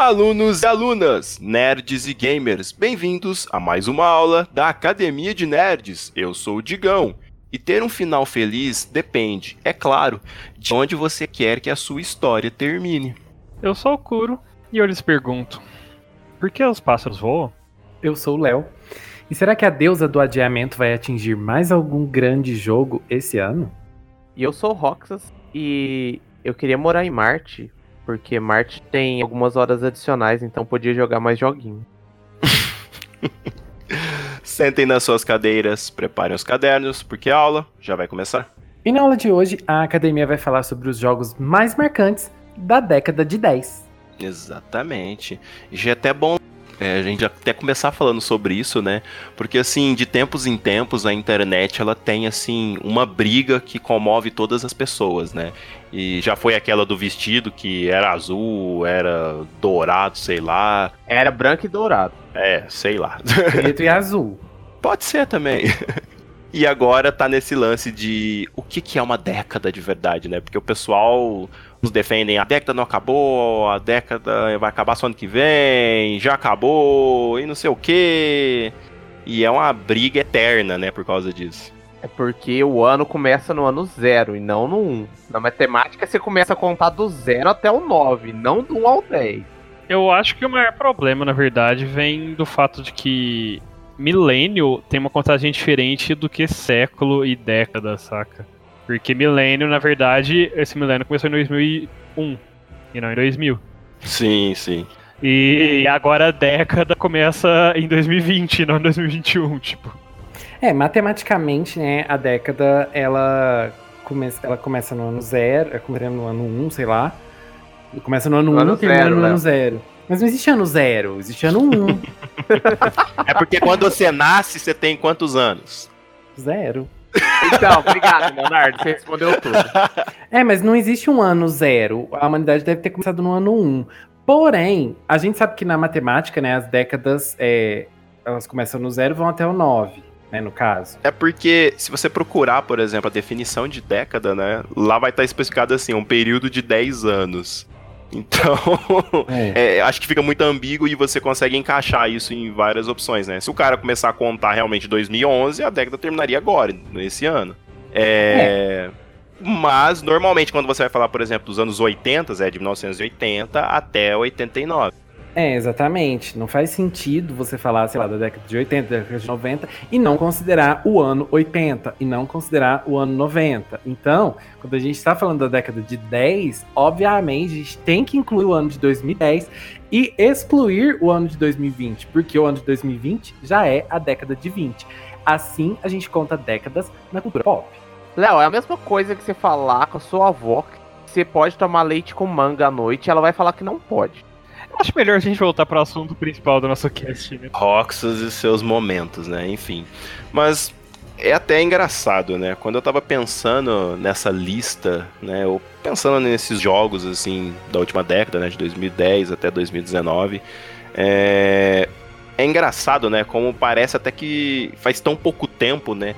Alunos e alunas, nerds e gamers, bem-vindos a mais uma aula da Academia de Nerds. Eu sou o Digão. E ter um final feliz depende, é claro, de onde você quer que a sua história termine. Eu sou o Kuro e eu lhes pergunto: por que os pássaros voam? Eu sou o Léo. E será que a deusa do adiamento vai atingir mais algum grande jogo esse ano? E eu sou o Roxas e eu queria morar em Marte, porque Marte tem algumas horas adicionais, então podia jogar mais joguinho. Sentem nas suas cadeiras, preparem os cadernos, porque a aula já vai começar. E na aula de hoje, a academia vai falar sobre os jogos mais marcantes da década de 10. Exatamente. Já é até bom é, a gente até começar falando sobre isso, né? Porque assim, de tempos em tempos a internet ela tem assim uma briga que comove todas as pessoas, né? E já foi aquela do vestido que era azul, era dourado, sei lá. Era branco e dourado. É, sei lá. Preto e azul. Pode ser também. E agora tá nesse lance de o que, que é uma década de verdade, né? Porque o pessoal nos defendem a década não acabou, a década vai acabar só ano que vem, já acabou e não sei o que. E é uma briga eterna, né, por causa disso. É porque o ano começa no ano zero e não no 1. Um. Na matemática você começa a contar do zero até o 9, não do 1 ao 10. Eu acho que o maior problema, na verdade, vem do fato de que milênio tem uma contagem diferente do que século e década, saca? Porque milênio, na verdade, esse milênio começou em 2001 e não em 2000. Sim, sim. E agora a década começa em 2020, não em 2021, tipo. É, matematicamente, né, a década, ela começa, ela começa no ano zero, é, começa no ano 1, um, sei lá. Começa no ano 1 um, e termina no ano zero. Mas não existe ano zero, existe ano 1. Um. é porque quando você nasce, você tem quantos anos? Zero. Então, obrigado, Leonardo. Você respondeu tudo. É, mas não existe um ano zero. A humanidade deve ter começado no ano 1. Um. Porém, a gente sabe que na matemática, né, as décadas, é, elas começam no zero e vão até o 9. Né, no caso. É porque se você procurar, por exemplo, a definição de década, né, lá vai estar especificado assim, um período de 10 anos. Então, é. É, acho que fica muito ambíguo e você consegue encaixar isso em várias opções, né? Se o cara começar a contar realmente 2011, a década terminaria agora, nesse ano. É... é. Mas, normalmente, quando você vai falar, por exemplo, dos anos 80, é de 1980 até 89. É, exatamente. Não faz sentido você falar, sei lá, da década de 80, da década de 90 e não considerar o ano 80 e não considerar o ano 90. Então, quando a gente está falando da década de 10, obviamente a gente tem que incluir o ano de 2010 e excluir o ano de 2020, porque o ano de 2020 já é a década de 20. Assim, a gente conta décadas na cultura pop. Léo, é a mesma coisa que você falar com a sua avó que você pode tomar leite com manga à noite, ela vai falar que não pode. Acho melhor a gente voltar para o assunto principal do nosso cast. Né? Roxas e seus momentos, né? Enfim. Mas é até engraçado, né? Quando eu tava pensando nessa lista, né? Ou pensando nesses jogos, assim, da última década, né? De 2010 até 2019. É, é engraçado, né? Como parece até que faz tão pouco tempo, né?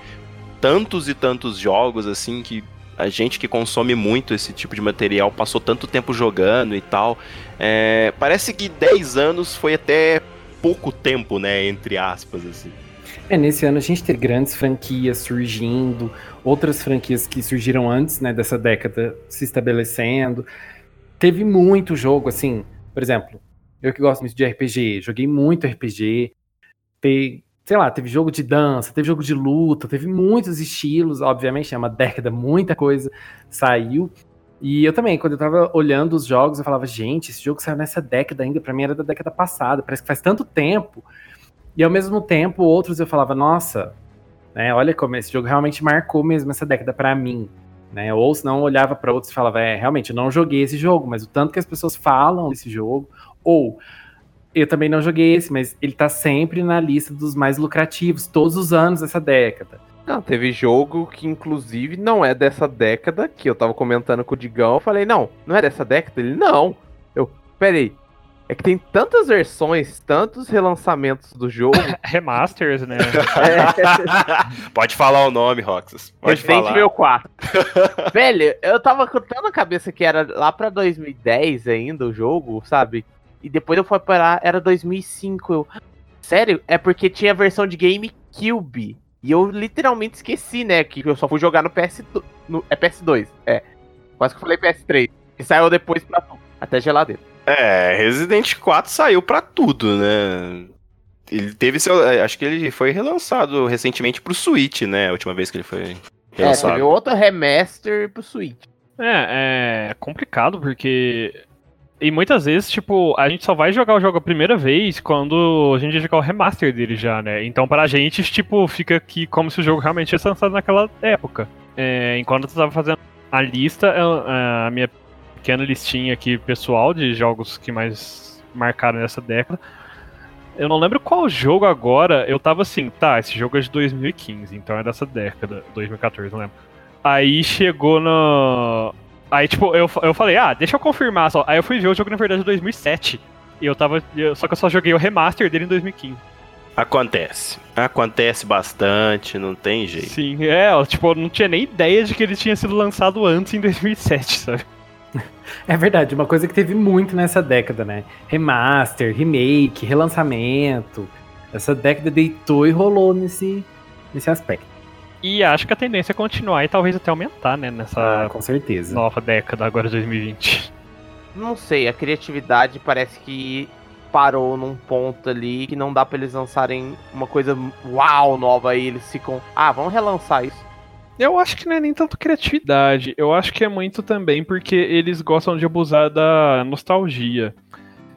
Tantos e tantos jogos, assim, que a gente que consome muito esse tipo de material passou tanto tempo jogando e tal. É, parece que 10 anos foi até pouco tempo, né? Entre aspas, assim. É, nesse ano a gente teve grandes franquias surgindo, outras franquias que surgiram antes, né, dessa década se estabelecendo. Teve muito jogo, assim, por exemplo, eu que gosto muito de RPG, joguei muito RPG. Tem, sei lá, teve jogo de dança, teve jogo de luta, teve muitos estilos, obviamente, é uma década, muita coisa saiu. E eu também, quando eu tava olhando os jogos, eu falava, gente, esse jogo saiu nessa década ainda, pra mim era da década passada, parece que faz tanto tempo. E ao mesmo tempo, outros eu falava, nossa, né, olha como esse jogo realmente marcou mesmo essa década para mim. Né? Ou se não olhava para outros e falava, é, realmente, eu não joguei esse jogo, mas o tanto que as pessoas falam desse jogo, ou eu também não joguei esse, mas ele tá sempre na lista dos mais lucrativos, todos os anos dessa década. Não, teve jogo que inclusive não é dessa década, que eu tava comentando com o Digão, eu falei, não, não é dessa década? Ele, não. Eu, peraí, é que tem tantas versões, tantos relançamentos do jogo. Remasters, né? é. Pode falar o nome, Roxas. Pode Resident Evil 4. Velho, eu tava contando a cabeça que era lá pra 2010 ainda o jogo, sabe? E depois eu fui parar, era 2005. Eu, sério? É porque tinha a versão de GameCube. E eu literalmente esqueci, né? Que eu só fui jogar no PS. No, é PS2, é. Quase que eu falei PS3. Que saiu depois pra até geladeira. É, Resident 4 saiu pra tudo, né? Ele teve seu. É, acho que ele foi relançado recentemente pro Switch, né? A última vez que ele foi relançado. É, teve outro remaster pro Switch. É, é complicado porque. E muitas vezes, tipo, a gente só vai jogar o jogo a primeira vez quando a gente jogar o remaster dele já, né? Então pra gente, tipo, fica aqui como se o jogo realmente tivesse lançado naquela época. É, enquanto eu tava fazendo a lista, a minha pequena listinha aqui pessoal de jogos que mais marcaram nessa década. Eu não lembro qual jogo agora. Eu tava assim, tá, esse jogo é de 2015, então é dessa década, 2014, não lembro. Aí chegou no. Aí, tipo, eu, eu falei, ah, deixa eu confirmar só. Aí eu fui ver o jogo, na verdade, de 2007. E eu tava. Só que eu só joguei o remaster dele em 2015. Acontece. Acontece bastante, não tem jeito. Sim, é, tipo, eu não tinha nem ideia de que ele tinha sido lançado antes em 2007, sabe? É verdade, uma coisa que teve muito nessa década, né? Remaster, remake, relançamento. Essa década deitou e rolou nesse, nesse aspecto. E acho que a tendência é continuar e talvez até aumentar, né? Nessa ah, com certeza. nova década, agora 2020. Não sei, a criatividade parece que parou num ponto ali que não dá para eles lançarem uma coisa uau nova aí. Eles ficam, ah, vamos relançar isso. Eu acho que não é nem tanto criatividade. Eu acho que é muito também porque eles gostam de abusar da nostalgia.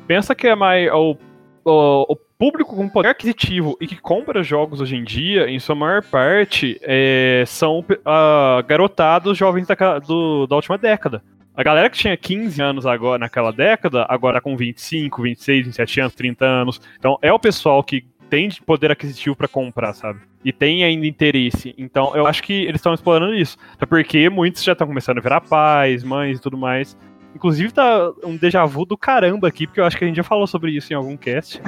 Pensa que é mais. O, o, o público com poder aquisitivo e que compra jogos hoje em dia, em sua maior parte, é, são uh, garotados jovens da, do, da última década. A galera que tinha 15 anos agora naquela década, agora com 25, 26, 27 anos, 30 anos. Então é o pessoal que tem poder aquisitivo para comprar, sabe? E tem ainda interesse. Então, eu acho que eles estão explorando isso. Até porque muitos já estão começando a virar pais, mães e tudo mais. Inclusive, tá um déjà vu do caramba aqui, porque eu acho que a gente já falou sobre isso em algum cast.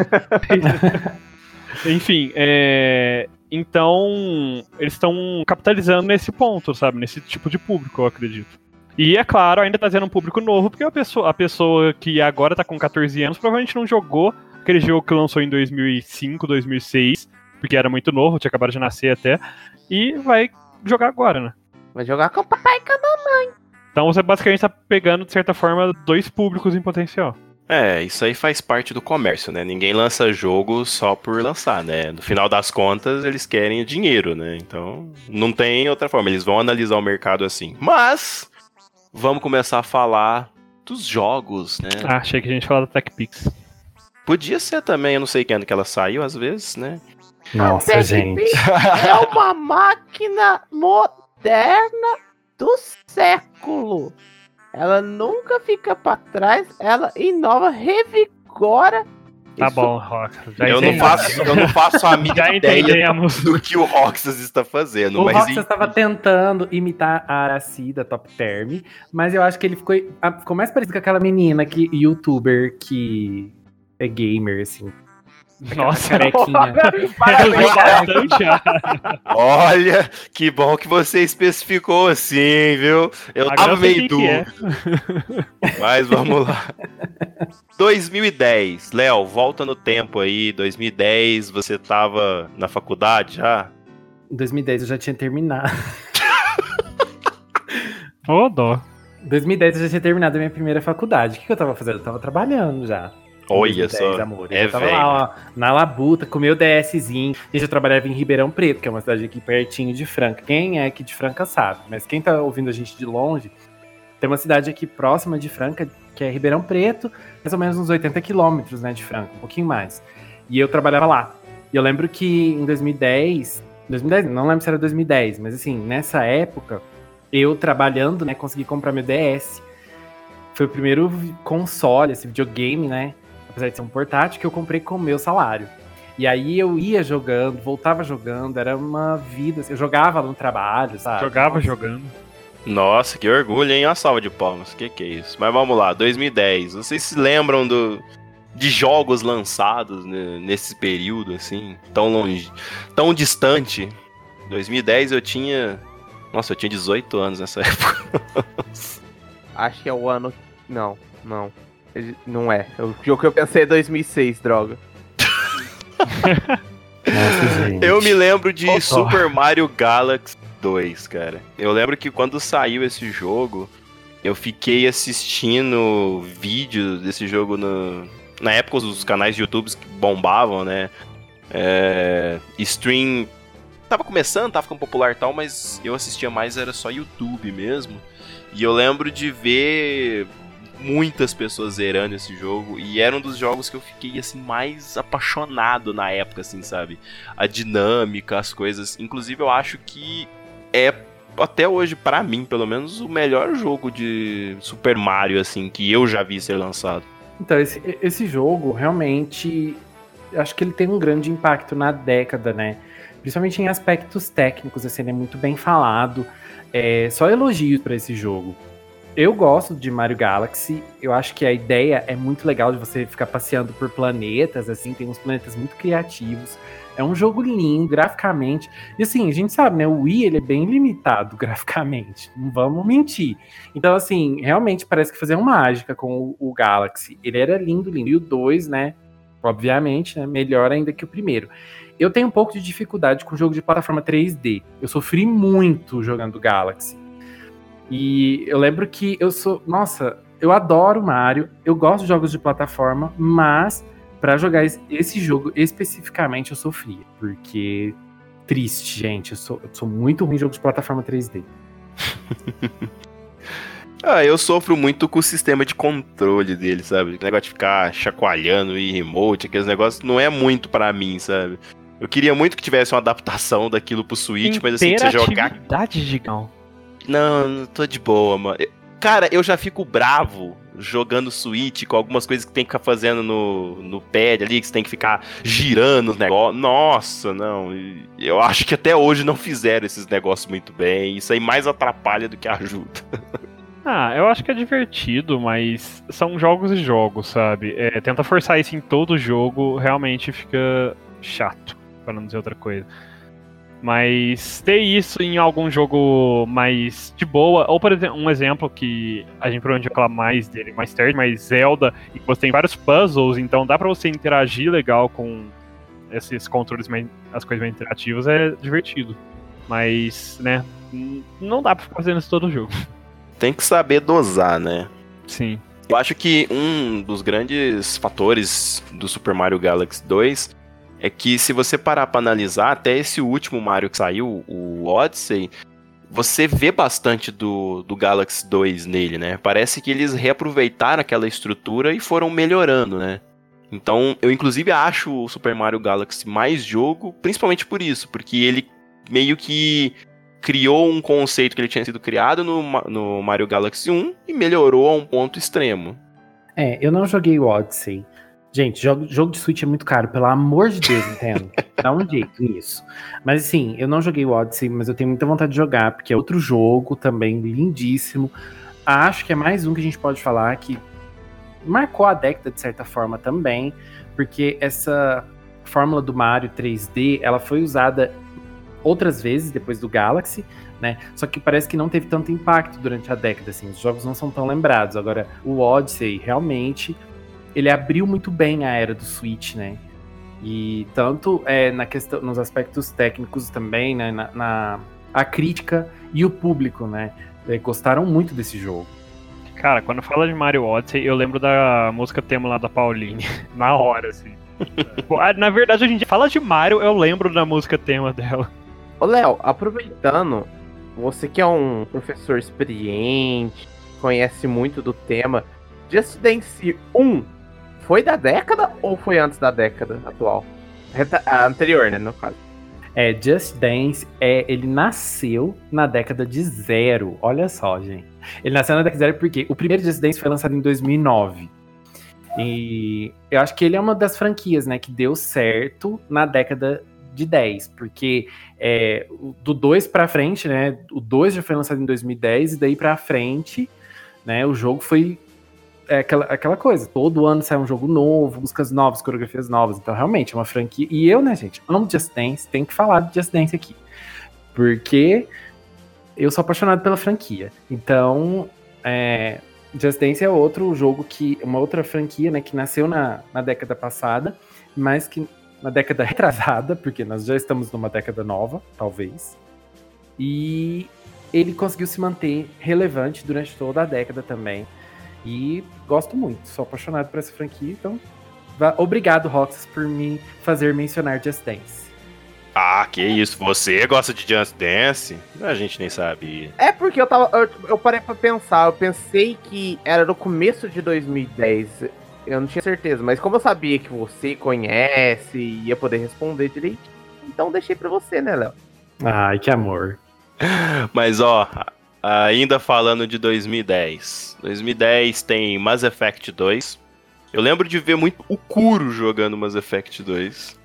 Enfim, é... então eles estão capitalizando nesse ponto, sabe? Nesse tipo de público, eu acredito. E é claro, ainda trazendo um público novo, porque a pessoa, a pessoa que agora tá com 14 anos provavelmente não jogou aquele jogo que lançou em 2005, 2006, porque era muito novo, tinha acabado de nascer até, e vai jogar agora, né? Vai jogar com o papai e com a mamãe. Então você basicamente tá pegando, de certa forma, dois públicos em potencial. É, isso aí faz parte do comércio, né? Ninguém lança jogo só por lançar, né? No final das contas, eles querem dinheiro, né? Então, não tem outra forma. Eles vão analisar o mercado assim. Mas, vamos começar a falar dos jogos, né? Ah, achei que a gente falava da TechPix. Podia ser também, eu não sei quando que ela saiu, às vezes, né? Nossa, gente. É uma máquina moderna do século. Ela nunca fica para trás, ela inova, revigora. Tá Isso... bom, Rox. Eu não, faço, eu não faço a mínima ideia do que o Roxas está fazendo. O mas Roxas estava tentando imitar a Araci da Top Term, mas eu acho que ele ficou, ficou mais parecido com aquela menina que youtuber que é gamer, assim. Nossa, Carequinha. reduziu bastante a... Olha, que bom que você especificou assim, viu? Eu Agora tava meio é. duro. Mas vamos lá. 2010. Léo, volta no tempo aí. 2010, você tava na faculdade já? Em 2010 eu já tinha terminado. Ô, dó. Em 2010 eu já tinha terminado a minha primeira faculdade. O que, que eu tava fazendo? Eu tava trabalhando já. Olha 2010, só. amor. é tava velho. lá, ó, na labuta, com o meu DSzinho. Gente, eu trabalhava em Ribeirão Preto, que é uma cidade aqui pertinho de Franca. Quem é aqui de Franca sabe, mas quem tá ouvindo a gente de longe, tem uma cidade aqui próxima de Franca, que é Ribeirão Preto, mais ou menos uns 80 quilômetros, né, de Franca, um pouquinho mais. E eu trabalhava lá. E eu lembro que em 2010, 2010, não lembro se era 2010, mas assim, nessa época, eu trabalhando, né, consegui comprar meu DS. Foi o primeiro console, esse videogame, né, apesar de ser um portátil, que eu comprei com o meu salário. E aí eu ia jogando, voltava jogando, era uma vida. assim, Eu jogava no trabalho, sabe? Jogava Nossa. jogando. Nossa, que orgulho, hein? Uma salva de palmas. Que que é isso? Mas vamos lá, 2010. Vocês se lembram do de jogos lançados né, nesse período assim, tão longe, tão distante? 2010 eu tinha, nossa, eu tinha 18 anos nessa época. Acho que é o ano. Não, não. Não é. O jogo que eu pensei é 2006, droga. Nossa, eu me lembro de oh, Super Mario Galaxy 2, cara. Eu lembro que quando saiu esse jogo, eu fiquei assistindo vídeos desse jogo no... na época os canais de YouTube que bombavam, né? É... Stream tava começando, tava ficando popular e tal, mas eu assistia mais era só YouTube mesmo. E eu lembro de ver muitas pessoas zerando esse jogo e era um dos jogos que eu fiquei assim mais apaixonado na época, assim, sabe? A dinâmica, as coisas. Inclusive eu acho que é até hoje para mim, pelo menos, o melhor jogo de Super Mario assim que eu já vi ser lançado. Então esse, esse jogo realmente acho que ele tem um grande impacto na década, né? Principalmente em aspectos técnicos, assim, ele é muito bem falado. É, só elogios para esse jogo. Eu gosto de Mario Galaxy. Eu acho que a ideia é muito legal de você ficar passeando por planetas, assim, tem uns planetas muito criativos. É um jogo lindo, graficamente. E assim, a gente sabe, né? O Wii ele é bem limitado graficamente. Não vamos mentir. Então, assim, realmente parece que fazer uma mágica com o, o Galaxy. Ele era lindo, lindo. E o 2, né? Obviamente, né? Melhor ainda que o primeiro. Eu tenho um pouco de dificuldade com jogo de plataforma 3D. Eu sofri muito jogando Galaxy. E eu lembro que eu sou. Nossa, eu adoro Mario, eu gosto de jogos de plataforma, mas para jogar esse jogo especificamente eu sofria. Porque. Triste, gente. Eu sou, eu sou muito ruim em jogos de plataforma 3D. ah, eu sofro muito com o sistema de controle dele, sabe? O negócio de ficar chacoalhando e remote, aqueles negócios, não é muito para mim, sabe? Eu queria muito que tivesse uma adaptação daquilo pro Switch, mas assim, você jogar. Gigão. Não, não tô de boa, mano. Cara, eu já fico bravo jogando Switch com algumas coisas que tem que ficar fazendo no, no pad ali, que você tem que ficar girando os negócios. Nossa, não. Eu acho que até hoje não fizeram esses negócios muito bem. Isso aí mais atrapalha do que ajuda. Ah, eu acho que é divertido, mas são jogos e jogos, sabe? É, tenta forçar isso em todo jogo, realmente fica chato, para não dizer outra coisa. Mas ter isso em algum jogo mais de boa, ou por exemplo, um exemplo que a gente provavelmente vai falar mais dele mais tarde, mas Zelda, e você tem vários puzzles, então dá pra você interagir legal com esses controles, mais, as coisas mais interativas, é divertido. Mas, né, não dá pra ficar fazendo isso todo jogo. Tem que saber dosar, né? Sim. Eu acho que um dos grandes fatores do Super Mario Galaxy 2 é que se você parar para analisar, até esse último Mario que saiu, o Odyssey, você vê bastante do, do Galaxy 2 nele, né? Parece que eles reaproveitaram aquela estrutura e foram melhorando, né? Então, eu inclusive acho o Super Mario Galaxy mais jogo, principalmente por isso, porque ele meio que criou um conceito que ele tinha sido criado no, no Mario Galaxy 1 e melhorou a um ponto extremo. É, eu não joguei o Odyssey, Gente, jogo, jogo de Switch é muito caro, pelo amor de Deus, Nintendo. Dá um jeito nisso. Mas assim, eu não joguei o Odyssey, mas eu tenho muita vontade de jogar, porque é outro jogo também lindíssimo. Acho que é mais um que a gente pode falar que marcou a década de certa forma também, porque essa fórmula do Mario 3D, ela foi usada outras vezes depois do Galaxy, né? Só que parece que não teve tanto impacto durante a década, assim, os jogos não são tão lembrados. Agora, o Odyssey realmente ele abriu muito bem a era do Switch, né? E tanto é, na questão, nos aspectos técnicos também, né? Na, na a crítica e o público, né? É, gostaram muito desse jogo. Cara, quando fala de Mario Odyssey, eu lembro da música tema lá da Pauline. Na hora, assim. Ah, na verdade, a gente fala de Mario, eu lembro da música tema dela. Ô, Léo, aproveitando, você que é um professor experiente, conhece muito do tema, Just Dance 1 foi da década ou foi antes da década atual? A anterior, né, no caso. É, Just Dance, é, ele nasceu na década de zero. Olha só, gente. Ele nasceu na década de zero porque o primeiro Just Dance foi lançado em 2009. E eu acho que ele é uma das franquias, né, que deu certo na década de 10, porque é, do 2 para frente, né, o 2 já foi lançado em 2010 e daí para frente, né, o jogo foi é aquela, aquela coisa, todo ano sai um jogo novo, músicas novas, coreografias novas, então realmente é uma franquia. E eu, né, gente, amo Just Dance, tem que falar de Just Dance aqui. Porque eu sou apaixonado pela franquia. Então, é, Just Dance é outro jogo que. Uma outra franquia, né? Que nasceu na, na década passada, mas que na década retrasada, porque nós já estamos numa década nova, talvez. E ele conseguiu se manter relevante durante toda a década também. E gosto muito, sou apaixonado por essa franquia, então. Obrigado, Roxas, por me fazer mencionar Just Dance. Ah, que isso. Você gosta de Just Dance? A gente nem sabe. É porque eu tava. Eu, eu, parei pra pensar. Eu pensei que era no começo de 2010. Eu não tinha certeza, mas como eu sabia que você conhece e ia poder responder direito, então deixei pra você, né, Léo? Ai, que amor. Mas ó, ainda falando de 2010. 2010 tem Mass Effect 2. Eu lembro de ver muito o Kuro jogando Mass Effect 2.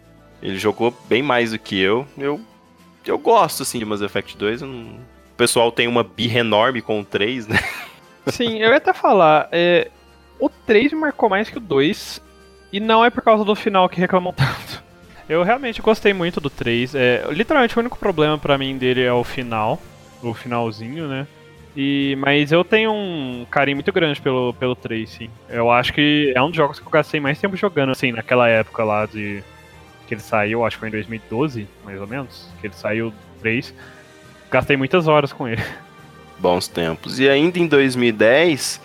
Ele jogou bem mais do que eu. Eu, eu gosto, assim, de Mass Effect 2. Não... O pessoal tem uma birra enorme com o 3, né? Sim, eu ia até falar. É, o 3 marcou mais que o 2. E não é por causa do final que reclamam tanto. Eu realmente gostei muito do 3. É, literalmente o único problema para mim dele é o final. O finalzinho, né? E, mas eu tenho um carinho muito grande pelo, pelo 3, sim. Eu acho que é um dos jogos que eu gastei mais tempo jogando, assim, naquela época lá de que ele saiu, acho que foi em 2012, mais ou menos, que ele saiu 3. Gastei muitas horas com ele. Bons tempos. E ainda em 2010,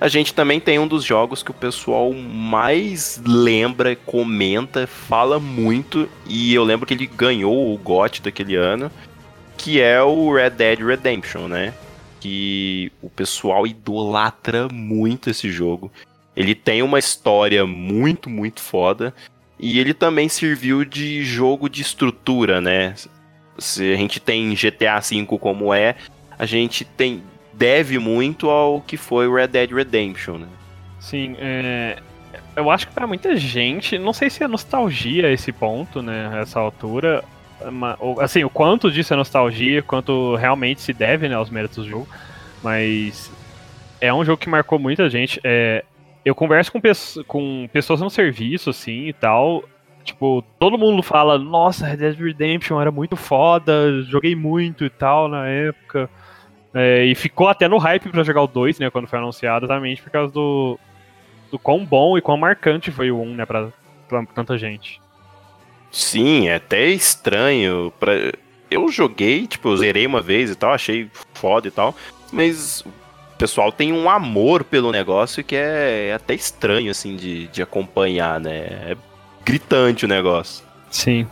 a gente também tem um dos jogos que o pessoal mais lembra, comenta, fala muito, e eu lembro que ele ganhou o GOT daquele ano, que é o Red Dead Redemption, né? Que o pessoal idolatra muito esse jogo. Ele tem uma história muito, muito foda. E ele também serviu de jogo de estrutura, né? Se a gente tem GTA V como é, a gente tem deve muito ao que foi Red Dead Redemption, né? Sim, é, eu acho que para muita gente, não sei se é nostalgia esse ponto, né, essa altura, assim, o quanto disso é nostalgia, quanto realmente se deve, né, aos méritos do jogo, mas é um jogo que marcou muita gente. É, eu converso com, com pessoas no serviço, assim, e tal. Tipo, todo mundo fala, nossa, Red Dead Redemption era muito foda, joguei muito e tal na época. É, e ficou até no hype para jogar o 2, né, quando foi anunciado, exatamente por causa do, do quão bom e quão marcante foi o 1, né, pra, pra tanta gente. Sim, é até estranho. Pra... Eu joguei, tipo, zerei uma vez e tal, achei foda e tal, mas pessoal tem um amor pelo negócio que é, até estranho, assim, de, de acompanhar, né? É gritante o negócio. Sim.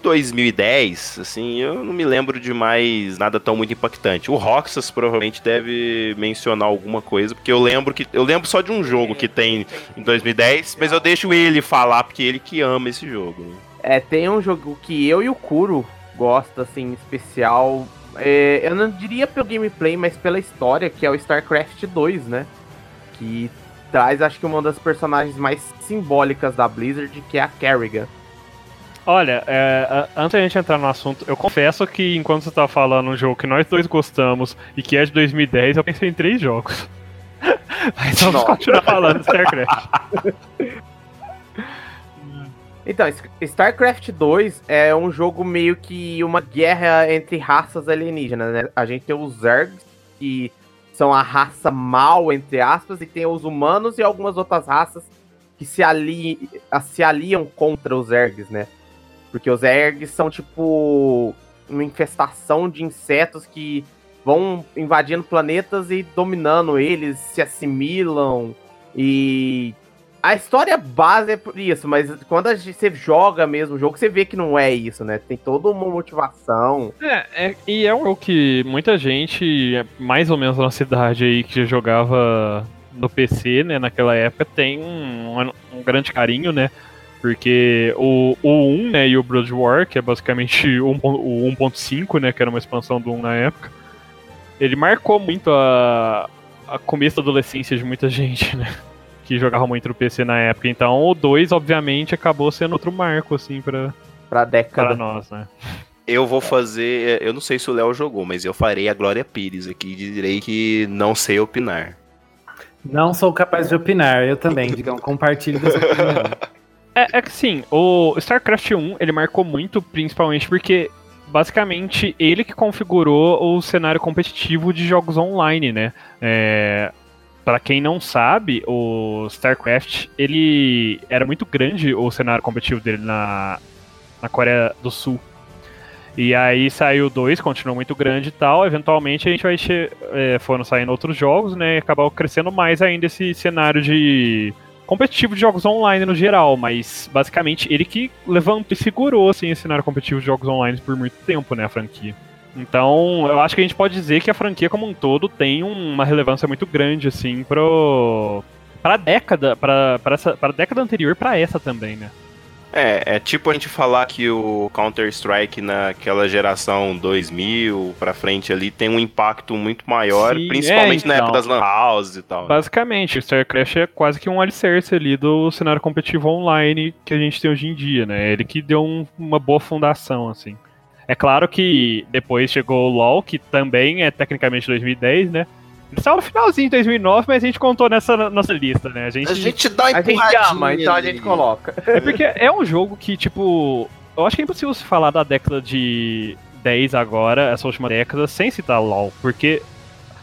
Em 2010, assim, eu não me lembro de mais nada tão muito impactante. O Roxas provavelmente deve mencionar alguma coisa, porque eu lembro que eu lembro só de um jogo que tem em 2010, mas eu deixo ele falar porque ele que ama esse jogo. Né? É, tem um jogo que eu e o Kuro gosta assim especial é, eu não diria pelo gameplay, mas pela história, que é o StarCraft 2, né? Que traz, acho que, uma das personagens mais simbólicas da Blizzard, que é a Kerrigan. Olha, é, antes da gente entrar no assunto, eu confesso que enquanto você tá falando um jogo que nós dois gostamos e que é de 2010, eu pensei em três jogos. Mas vamos Nossa. continuar falando StarCraft. Então, StarCraft 2 é um jogo meio que uma guerra entre raças alienígenas, né? A gente tem os Zergs, que são a raça mal, entre aspas, e tem os humanos e algumas outras raças que se, ali, se aliam contra os Zergs, né? Porque os Zergs são tipo uma infestação de insetos que vão invadindo planetas e dominando eles, se assimilam e a história base é por isso, mas quando gente, você joga mesmo o jogo, você vê que não é isso, né? Tem toda uma motivação. É, é e é jogo que muita gente, mais ou menos na cidade aí, que jogava no PC, né, naquela época, tem um, um grande carinho, né? Porque o, o 1, né, e o Blood War, que é basicamente o 1.5, né, que era uma expansão do 1 na época, ele marcou muito a, a começo da adolescência de muita gente, né? que jogava muito no PC na época. Então o 2, obviamente, acabou sendo outro marco, assim, pra, pra década. Pra nós, né? Eu vou fazer. Eu não sei se o Léo jogou, mas eu farei a Glória Pires aqui e direi que não sei opinar. Não sou capaz de opinar, eu também, digam, compartilhe dessa opinião. É, é que sim, o StarCraft 1 ele marcou muito, principalmente porque basicamente ele que configurou o cenário competitivo de jogos online, né? É, Para quem não sabe, o StarCraft, ele era muito grande o cenário competitivo dele na, na Coreia do Sul. E aí saiu dois, continuou muito grande e tal. Eventualmente a gente vai é, foram saindo outros jogos, né? E acabou crescendo mais ainda esse cenário de competitivo de jogos online no geral, mas basicamente ele que levantou e segurou assim, esse cenário competitivo de jogos online por muito tempo, né, a franquia. Então, eu acho que a gente pode dizer que a franquia como um todo tem uma relevância muito grande assim pro para a década, para essa para a década anterior para essa também, né? É, é tipo a gente falar que o Counter-Strike naquela geração 2000 pra frente ali tem um impacto muito maior, Sim, principalmente é, então, na época das lan houses e tal. Né? Basicamente, o StarCraft é quase que um alicerce ali do cenário competitivo online que a gente tem hoje em dia, né? Ele que deu um, uma boa fundação, assim. É claro que depois chegou o LoL, que também é tecnicamente 2010, né? Ele saiu no finalzinho de 2009, mas a gente contou nessa nossa lista, né? A gente, a gente dá A gente ama, então a gente coloca. É porque é um jogo que, tipo... Eu acho que é impossível se falar da década de 10 agora, essa última década, sem citar LoL, porque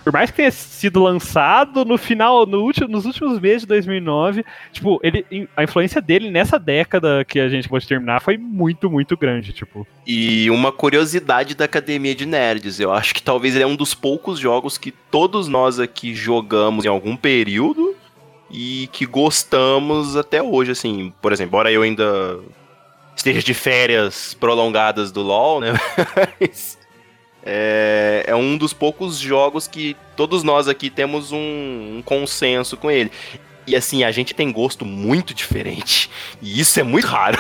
por mais que tenha sido lançado no final, no último, nos últimos meses de 2009, tipo, ele, a influência dele nessa década que a gente pode terminar foi muito, muito grande, tipo. E uma curiosidade da Academia de Nerds, eu acho que talvez ele é um dos poucos jogos que todos nós aqui jogamos em algum período e que gostamos até hoje, assim, por exemplo, embora eu ainda esteja de férias prolongadas do LoL, né? Mas é, é, um dos poucos jogos que todos nós aqui temos um, um, consenso com ele. E assim, a gente tem gosto muito diferente. E isso é muito raro.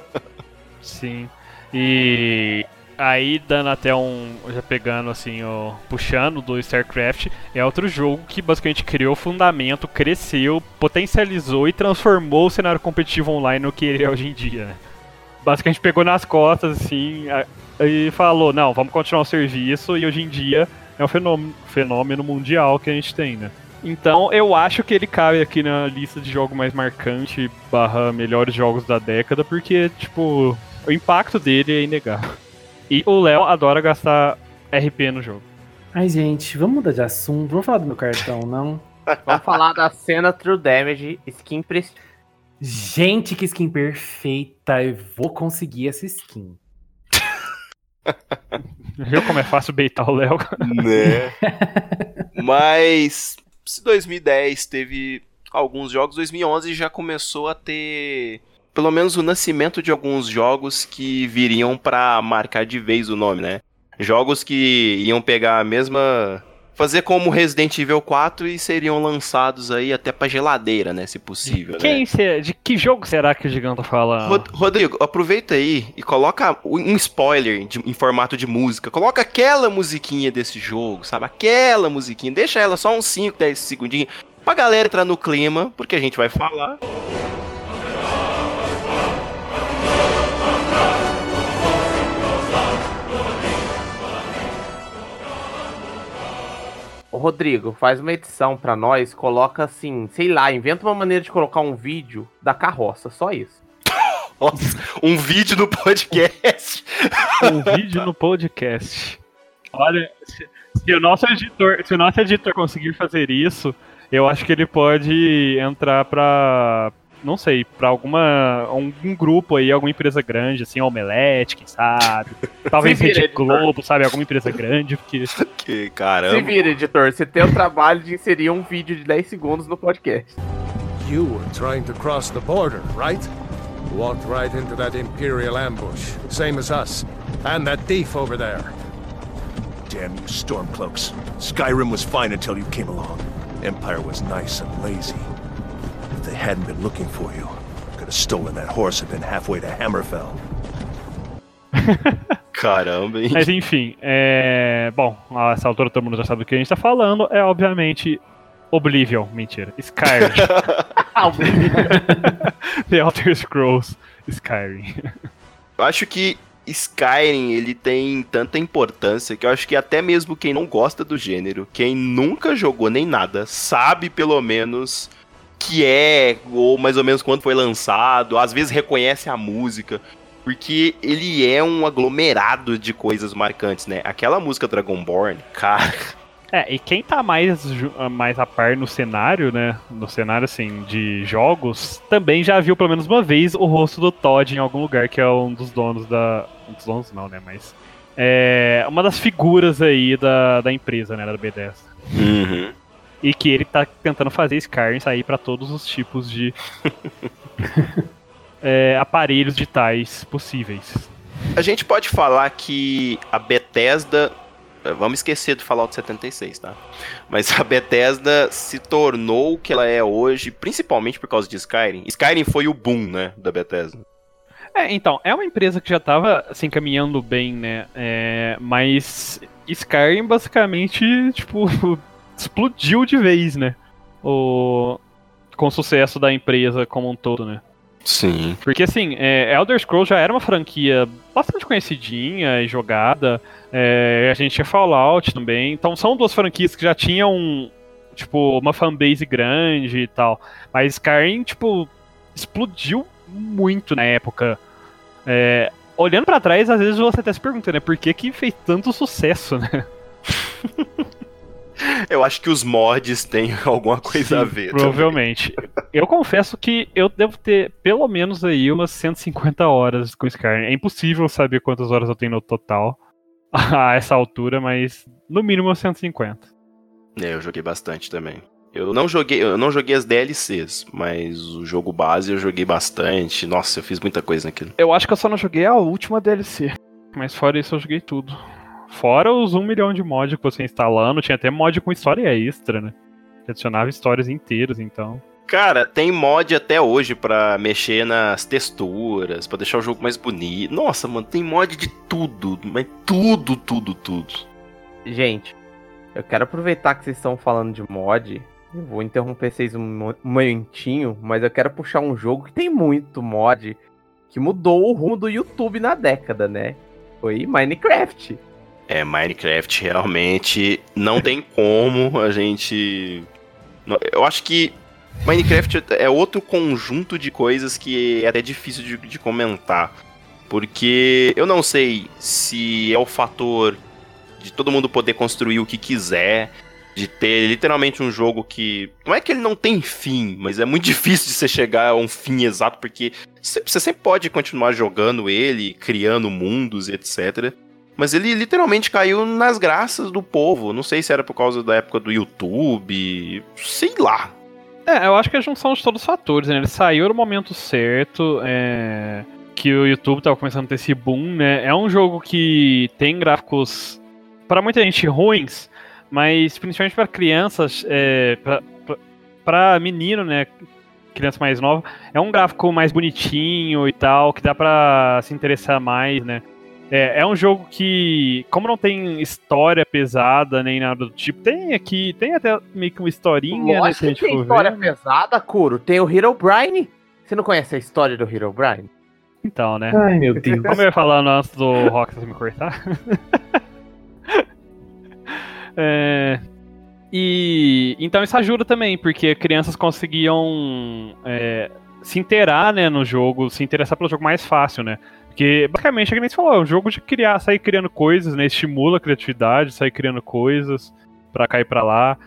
Sim. E aí, dando até um. Já pegando assim, ó, puxando do StarCraft, é outro jogo que basicamente criou fundamento, cresceu, potencializou e transformou o cenário competitivo online no que ele é hoje em dia, né? Basicamente pegou nas costas, assim, e falou, não, vamos continuar o serviço, e hoje em dia é um fenômeno, fenômeno mundial que a gente tem, né? Então eu acho que ele cabe aqui na lista de jogo mais marcante barra melhores jogos da década, porque, tipo, o impacto dele é inegável. E o Léo adora gastar RP no jogo. Ai, gente, vamos mudar de assunto. Vamos falar do meu cartão, não? vamos falar da cena True Damage, skin prestígio. Gente, que skin perfeita! Eu vou conseguir essa skin. Viu como é fácil beitar o Léo? Né? Mas se 2010 teve alguns jogos, 2011 já começou a ter pelo menos o nascimento de alguns jogos que viriam para marcar de vez o nome, né? Jogos que iam pegar a mesma fazer como Resident Evil 4 e seriam lançados aí até pra geladeira, né? Se possível. Quem né? se, de que jogo será que o Gigante tá falando? Rod Rodrigo, aproveita aí e coloca um spoiler de, em formato de música. Coloca aquela musiquinha desse jogo, sabe? Aquela musiquinha. Deixa ela só uns 5, 10 segundinhos pra galera entrar no clima, porque a gente vai falar. Ô, Rodrigo, faz uma edição para nós, coloca assim, sei lá, inventa uma maneira de colocar um vídeo da carroça, só isso. Nossa, um vídeo no podcast. um vídeo no podcast. Olha, se, se, o nosso editor, se o nosso editor conseguir fazer isso, eu acho que ele pode entrar para não sei, pra alguma. algum grupo aí, alguma empresa grande, assim, Omelete, quem sabe. Talvez Rede Globo, sabe? Alguma empresa grande, porque. Que caramba. Se vira, editor, você tem o trabalho de inserir um vídeo de 10 segundos no podcast. You were trying to cross the border, right? Walked right into that Imperial ambush, same as us. And that thief over there. Damn you, Stormcloaks. Skyrim was fine until you came along. Empire was nice and lazy. If they hadn't been looking for you, could have stolen that horse and been halfway to Hammerfell. Caramba, hein? Mas enfim, é... bom, a essa altura todo mundo já sabe do que a gente tá falando. É obviamente Oblivion, mentira. Skyrim. The Elder Scrolls Skyrim. Eu acho que Skyrim ele tem tanta importância que eu acho que até mesmo quem não gosta do gênero, quem nunca jogou nem nada, sabe pelo menos que é, ou mais ou menos quando foi lançado, às vezes reconhece a música, porque ele é um aglomerado de coisas marcantes, né? Aquela música Dragonborn, cara, É, e quem tá mais, mais a par no cenário, né? No cenário, assim, de jogos, também já viu pelo menos uma vez o rosto do Todd em algum lugar, que é um dos donos da. Um dos donos não, né? Mas. É uma das figuras aí da, da empresa, né? Da Bethesda. Uhum. E que ele tá tentando fazer Skyrim sair para todos os tipos de é, aparelhos digitais possíveis. A gente pode falar que a Bethesda. Vamos esquecer do Fallout 76, tá? Mas a Bethesda se tornou o que ela é hoje, principalmente por causa de Skyrim. Skyrim foi o boom, né, da Bethesda. É, então, é uma empresa que já estava se encaminhando bem, né? É, mas Skyrim basicamente, tipo, explodiu de vez, né? O, com o sucesso da empresa como um todo, né? Sim. Porque assim, é, Elder Scrolls já era uma franquia bastante conhecidinha e jogada. É, a gente tinha Fallout também. Então são duas franquias que já tinham, tipo, uma fanbase grande e tal. Mas Skyrim, tipo, explodiu muito na época. É, olhando para trás, às vezes você até se pergunta, né? Por que, que fez tanto sucesso, né? Eu acho que os mods têm alguma coisa Sim, a ver. Provavelmente. eu confesso que eu devo ter pelo menos aí umas 150 horas com Skyrim. É impossível saber quantas horas eu tenho no total a essa altura, mas no mínimo 150. É, eu joguei bastante também. Eu não joguei, eu não joguei as DLCs, mas o jogo base eu joguei bastante. Nossa, eu fiz muita coisa naquilo. Eu acho que eu só não joguei a última DLC. Mas fora isso eu joguei tudo. Fora os um milhão de mods que você instalando, tinha até mod com história extra, né? Que adicionava histórias inteiras, então. Cara, tem mod até hoje pra mexer nas texturas, pra deixar o jogo mais bonito. Nossa, mano, tem mod de tudo, mas tudo, tudo, tudo. Gente, eu quero aproveitar que vocês estão falando de mod. Eu vou interromper vocês um momentinho, mas eu quero puxar um jogo que tem muito mod que mudou o rumo do YouTube na década, né? Foi Minecraft. É, Minecraft realmente não tem como a gente. Eu acho que Minecraft é outro conjunto de coisas que é até difícil de, de comentar. Porque eu não sei se é o fator de todo mundo poder construir o que quiser, de ter literalmente um jogo que. Não é que ele não tem fim, mas é muito difícil de você chegar a um fim exato, porque você sempre pode continuar jogando ele, criando mundos, etc. Mas ele literalmente caiu nas graças do povo. Não sei se era por causa da época do YouTube. Sei lá. É, eu acho que a junção de todos os fatores, né? Ele saiu no momento certo. É... Que o YouTube tava começando a ter esse boom, né? É um jogo que tem gráficos, para muita gente, ruins, mas principalmente para crianças, é, para menino, né? Criança mais nova, é um gráfico mais bonitinho e tal, que dá para se interessar mais, né? É, é um jogo que, como não tem história pesada nem nada do tipo, tem aqui, tem até meio que uma historinha, Lógico né? que tem história ver. pesada, Curo. Tem o Hero Brian. Você não conhece a história do Hero Brian? Então, né? Ai, meu Deus. Como eu ia falando antes do Roxas me cortar. é, e então isso ajuda também, porque crianças conseguiam é, se inteirar né, no jogo, se interessar pelo jogo mais fácil, né? Porque, basicamente, é que nem você falou, é um jogo de criar, sair criando coisas, né? Estimula a criatividade, sair criando coisas pra cá e pra lá.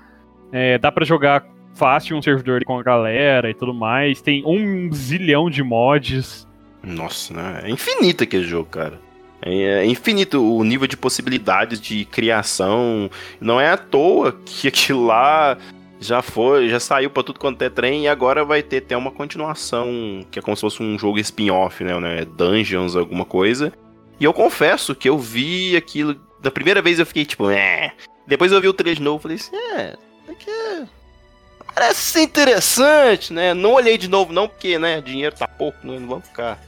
É, dá para jogar fácil um servidor com a galera e tudo mais. Tem um zilhão de mods. Nossa, né? É infinito aquele jogo, cara. É, é infinito o nível de possibilidades de criação. Não é à toa que aquilo lá já foi, já saiu para tudo quanto é trem e agora vai ter até uma continuação, que é como se fosse um jogo spin-off, né, né, Dungeons, alguma coisa. E eu confesso que eu vi aquilo, da primeira vez eu fiquei tipo, é. Depois eu vi o 3 de novo, falei assim, é, é parece ser interessante, né? Não olhei de novo não, porque, né, dinheiro tá pouco, né, não vamos ficar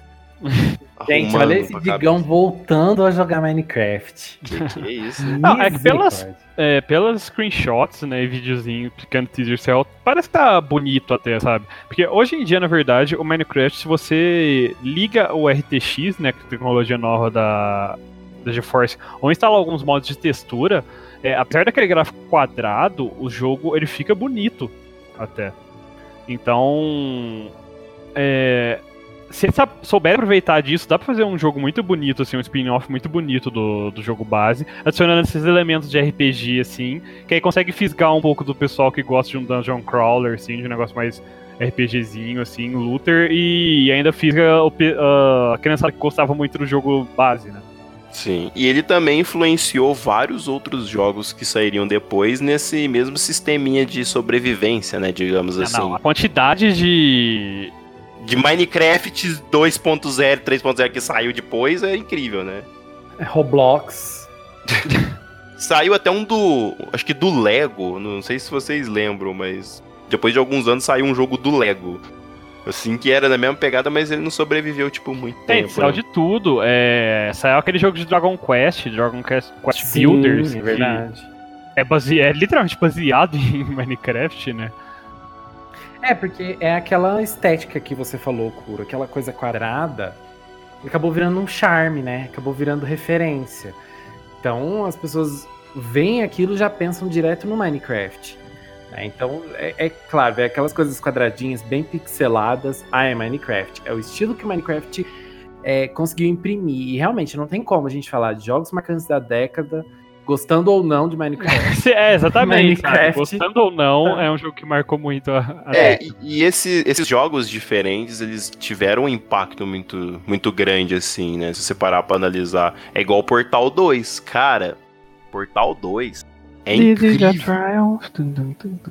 Gente, olha esse Digão cabeça. voltando a jogar Minecraft. Que, que é isso? Não, é que pelas, é, pelas screenshots, né, e videozinho, pequeno teaser cell, parece que tá bonito até, sabe? Porque hoje em dia, na verdade, o Minecraft, se você liga o RTX, né, que é a tecnologia nova da, da GeForce, ou instala alguns modos de textura, é, apesar daquele gráfico quadrado, o jogo, ele fica bonito até. Então, é, se eles souberem aproveitar disso, dá pra fazer um jogo muito bonito, assim, um spin-off muito bonito do, do jogo base, adicionando esses elementos de RPG, assim, que aí consegue fisgar um pouco do pessoal que gosta de um dungeon crawler, assim, de um negócio mais RPGzinho, assim, looter, e ainda fisga o, uh, a criançada que gostava muito do jogo base, né? Sim, e ele também influenciou vários outros jogos que sairiam depois nesse mesmo sisteminha de sobrevivência, né, digamos é, assim. Não, a quantidade de de Minecraft 2.0, 3.0 que saiu depois é incrível, né? É Roblox. saiu até um do. Acho que do Lego. Não sei se vocês lembram, mas. Depois de alguns anos saiu um jogo do Lego. Assim, que era na mesma pegada, mas ele não sobreviveu, tipo, muito Tem, tempo. saiu né? de tudo. É... Saiu aquele jogo de Dragon Quest, Dragon Quest, Quest Sim, Builders. É verdade. É, base... é literalmente baseado em Minecraft, né? É, porque é aquela estética que você falou, Kuro, aquela coisa quadrada, acabou virando um charme, né? Acabou virando referência. Então as pessoas veem aquilo e já pensam direto no Minecraft. Né? Então, é, é, claro, é aquelas coisas quadradinhas, bem pixeladas. Ah, é Minecraft. É o estilo que o Minecraft é, conseguiu imprimir. E realmente não tem como a gente falar de jogos marcantes da década gostando ou não de Minecraft. É, exatamente. Minecraft. Gostando ou não, é um jogo que marcou muito a. a é, e, e esse, esses jogos diferentes, eles tiveram um impacto muito, muito grande, assim, né? Se você parar pra analisar. É igual Portal 2. Cara, Portal 2 é incrível.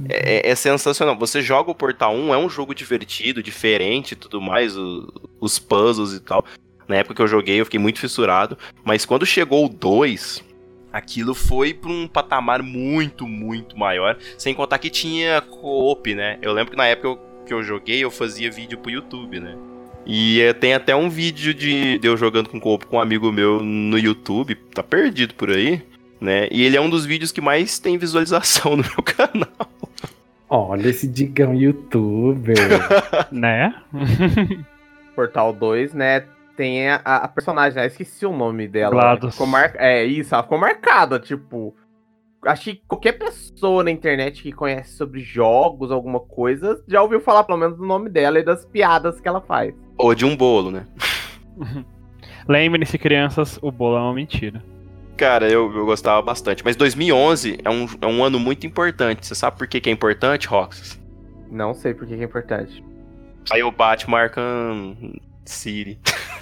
É, é, sensacional. Você joga o Portal 1, é um jogo divertido, diferente e tudo mais, o, os puzzles e tal. Na época que eu joguei, eu fiquei muito fissurado. Mas quando chegou o 2, aquilo foi para um patamar muito, muito maior. Sem contar que tinha co-op, né? Eu lembro que na época que eu joguei, eu fazia vídeo pro YouTube, né? E tem até um vídeo de, de eu jogando com co-op com um amigo meu no YouTube, tá perdido por aí, né? E ele é um dos vídeos que mais tem visualização no meu canal. Olha esse digão youtuber. né? Portal 2, né? Tem a, a personagem, né? esqueci o nome dela. GLaDOS. Ficou mar... É isso, ela ficou marcada, tipo. Acho que qualquer pessoa na internet que conhece sobre jogos, alguma coisa, já ouviu falar pelo menos do nome dela e das piadas que ela faz. Ou de um bolo, né? Lembrem-se, crianças, o bolo é uma mentira. Cara, eu, eu gostava bastante. Mas 2011 é um, é um ano muito importante. Você sabe por que, que é importante, Roxas? Não sei por que, que é importante. Saiu o Batman Arkham City.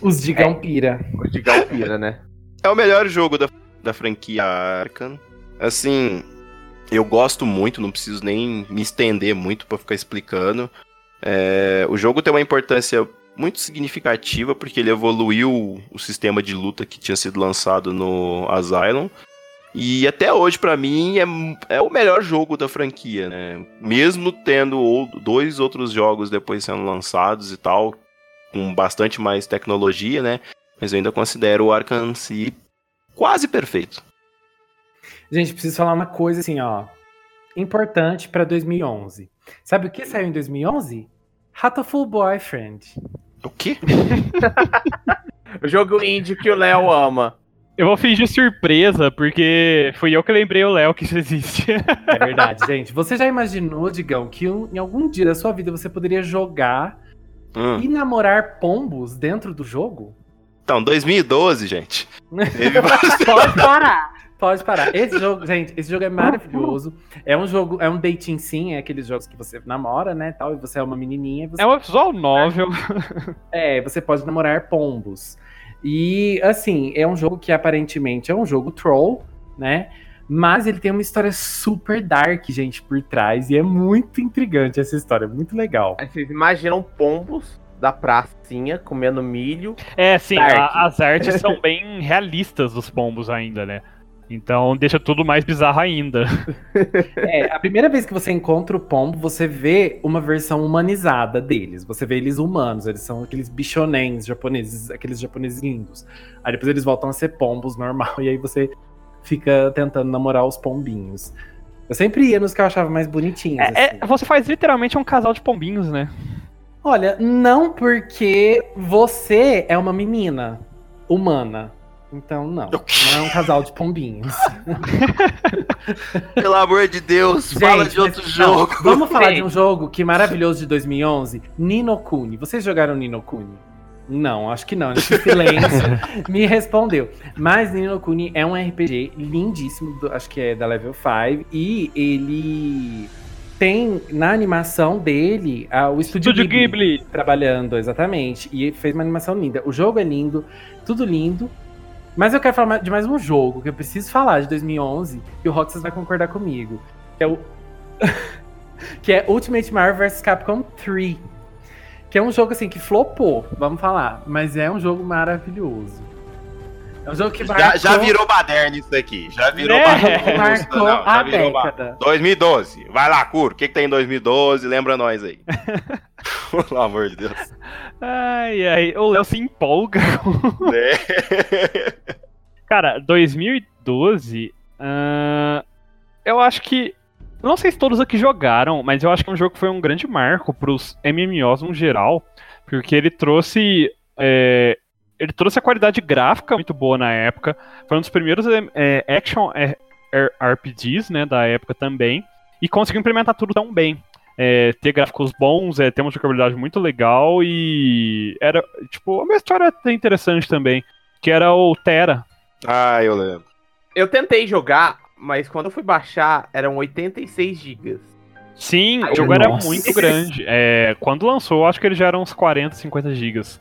Os Digão é, Pira. Os Digão Pira, né? É o melhor jogo da, da franquia Arkham. Assim, eu gosto muito, não preciso nem me estender muito para ficar explicando. É, o jogo tem uma importância muito significativa porque ele evoluiu o sistema de luta que tinha sido lançado no Asylum. E até hoje, para mim, é, é o melhor jogo da franquia, né? Mesmo tendo dois outros jogos depois sendo lançados e tal, com bastante mais tecnologia, né? Mas eu ainda considero o Arkham City quase perfeito. Gente, preciso falar uma coisa assim, ó. Importante para 2011. Sabe o que saiu em 2011? Hatoful Boyfriend. O quê? o jogo indie que o Léo ama. Eu vou fingir surpresa, porque fui eu que lembrei o Léo que isso existe. É verdade, gente. Você já imaginou, Digão, que em algum dia da sua vida você poderia jogar hum. e namorar pombos dentro do jogo? Então, 2012, gente. Pode parar. Pode parar. Esse jogo, gente, esse jogo é maravilhoso. É um jogo, é um dating sim, é aqueles jogos que você namora, né, tal, e você é uma menininha. Você... É um visual novel. É, você pode namorar pombos. E, assim, é um jogo que aparentemente é um jogo troll, né? Mas ele tem uma história super dark, gente, por trás. E é muito intrigante essa história, muito legal. Aí vocês imaginam pombos da pracinha comendo milho. É, sim, a, as artes são bem realistas dos pombos ainda, né? Então deixa tudo mais bizarro ainda. É, a primeira vez que você encontra o pombo, você vê uma versão humanizada deles. Você vê eles humanos, eles são aqueles bichonens japoneses, aqueles japoneses lindos. Aí depois eles voltam a ser pombos normal, e aí você fica tentando namorar os pombinhos. Eu sempre ia nos que eu achava mais bonitinhos. É, é assim. é, você faz literalmente um casal de pombinhos, né? Olha, não porque você é uma menina humana. Então, não. Não é um casal de pombinhos. Pelo amor de Deus, Gente, fala de mas- outro não, jogo. vamos falar Gente. de um jogo que maravilhoso de 2011, Nino Kuni. Vocês jogaram Nino Kuni? Não, acho que não. Nesse silêncio me respondeu. Mas Nino Kuni é um RPG lindíssimo, do- acho que é da Level 5 e ele tem na animação dele a- o estúdio Estúdio Ghibli, Ghibli. trabalhando exatamente e fez uma animação linda. O jogo é lindo, tudo lindo. Mas eu quero falar de mais um jogo que eu preciso falar de 2011 e o Roxas vai concordar comigo, que é o que é Ultimate Marvel vs Capcom 3. Que é um jogo assim que flopou, vamos falar, mas é um jogo maravilhoso. É um jogo que Já, já virou baderna isso aqui. Já virou É. baderna. marcou Não, já a virou ba- década. 2012. Vai lá, Curo. O que, que tem em 2012? Lembra nós aí. Pelo amor de Deus. Ai, ai, o Léo se empolga. É. Cara, 2012, ah, eu acho que. Não sei se todos aqui jogaram, mas eu acho que é um jogo que foi um grande marco pros MMOs no geral, porque ele trouxe. é, ele trouxe a qualidade gráfica muito boa na época. Foi um dos primeiros é, action é, é, RPGs né, da época também. E conseguiu implementar tudo tão bem. É, ter gráficos bons, é, ter uma jogabilidade muito legal e era, tipo, uma história até interessante também, que era o Terra, Ah, eu lembro. Eu tentei jogar, mas quando eu fui baixar, eram 86 GB. Sim, Ai, o jogo era nossa. muito grande. É, quando lançou, eu acho que ele já era uns 40, 50 gigas.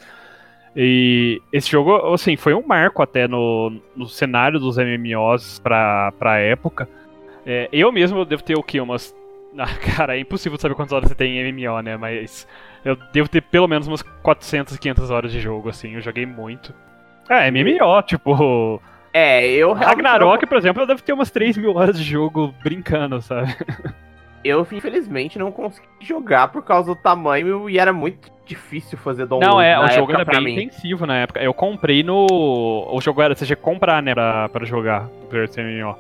E esse jogo, assim, foi um marco até no, no cenário dos MMOs pra, pra época. É, eu mesmo eu devo ter o quê? Umas. Ah, cara, é impossível saber quantas horas você tem em MMO, né? Mas eu devo ter pelo menos umas 400, 500 horas de jogo, assim. Eu joguei muito. É, MMO, tipo. É, eu realmente Ragnarok, por exemplo, eu devo ter umas 3 mil horas de jogo brincando, sabe? Eu, infelizmente, não consegui jogar por causa do tamanho e era muito difícil fazer download. Não, é, o jogo era bem mim. intensivo na época. Eu comprei no. O jogo era, você tinha que comprar, né, pra, pra jogar Player MMO.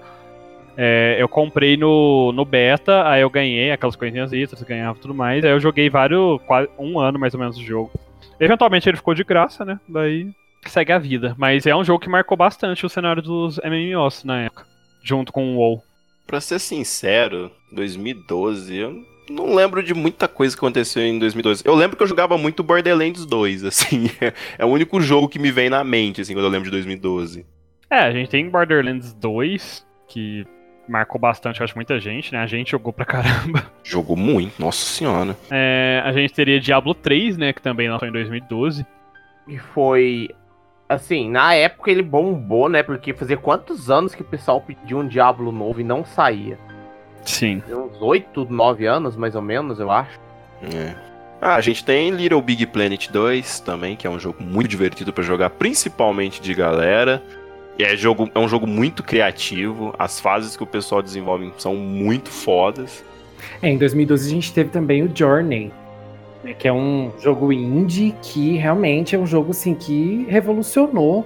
É, eu comprei no, no beta, aí eu ganhei aquelas coisinhas extras, ganhava tudo mais. Aí eu joguei vários. quase um ano mais ou menos o jogo. Eventualmente ele ficou de graça, né? Daí segue a vida. Mas é um jogo que marcou bastante o cenário dos MMOs na época. Junto com o WoW. Pra ser sincero, 2012, eu não lembro de muita coisa que aconteceu em 2012. Eu lembro que eu jogava muito Borderlands 2, assim. É o único jogo que me vem na mente, assim, quando eu lembro de 2012. É, a gente tem Borderlands 2, que marcou bastante, eu acho, muita gente, né? A gente jogou pra caramba. Jogou muito, nossa senhora. É, a gente teria Diablo 3, né? Que também lançou em 2012. E foi. Assim, na época ele bombou, né? Porque fazia quantos anos que o pessoal pedia um Diablo novo e não saía? Sim. Fazia Uns 8, 9 anos, mais ou menos, eu acho. É. Ah, a gente tem Little Big Planet 2 também, que é um jogo muito divertido pra jogar, principalmente de galera. É, jogo, é um jogo muito criativo, as fases que o pessoal desenvolve são muito fodas. É, em 2012 a gente teve também o Journey, né, que é um jogo indie que realmente é um jogo assim que revolucionou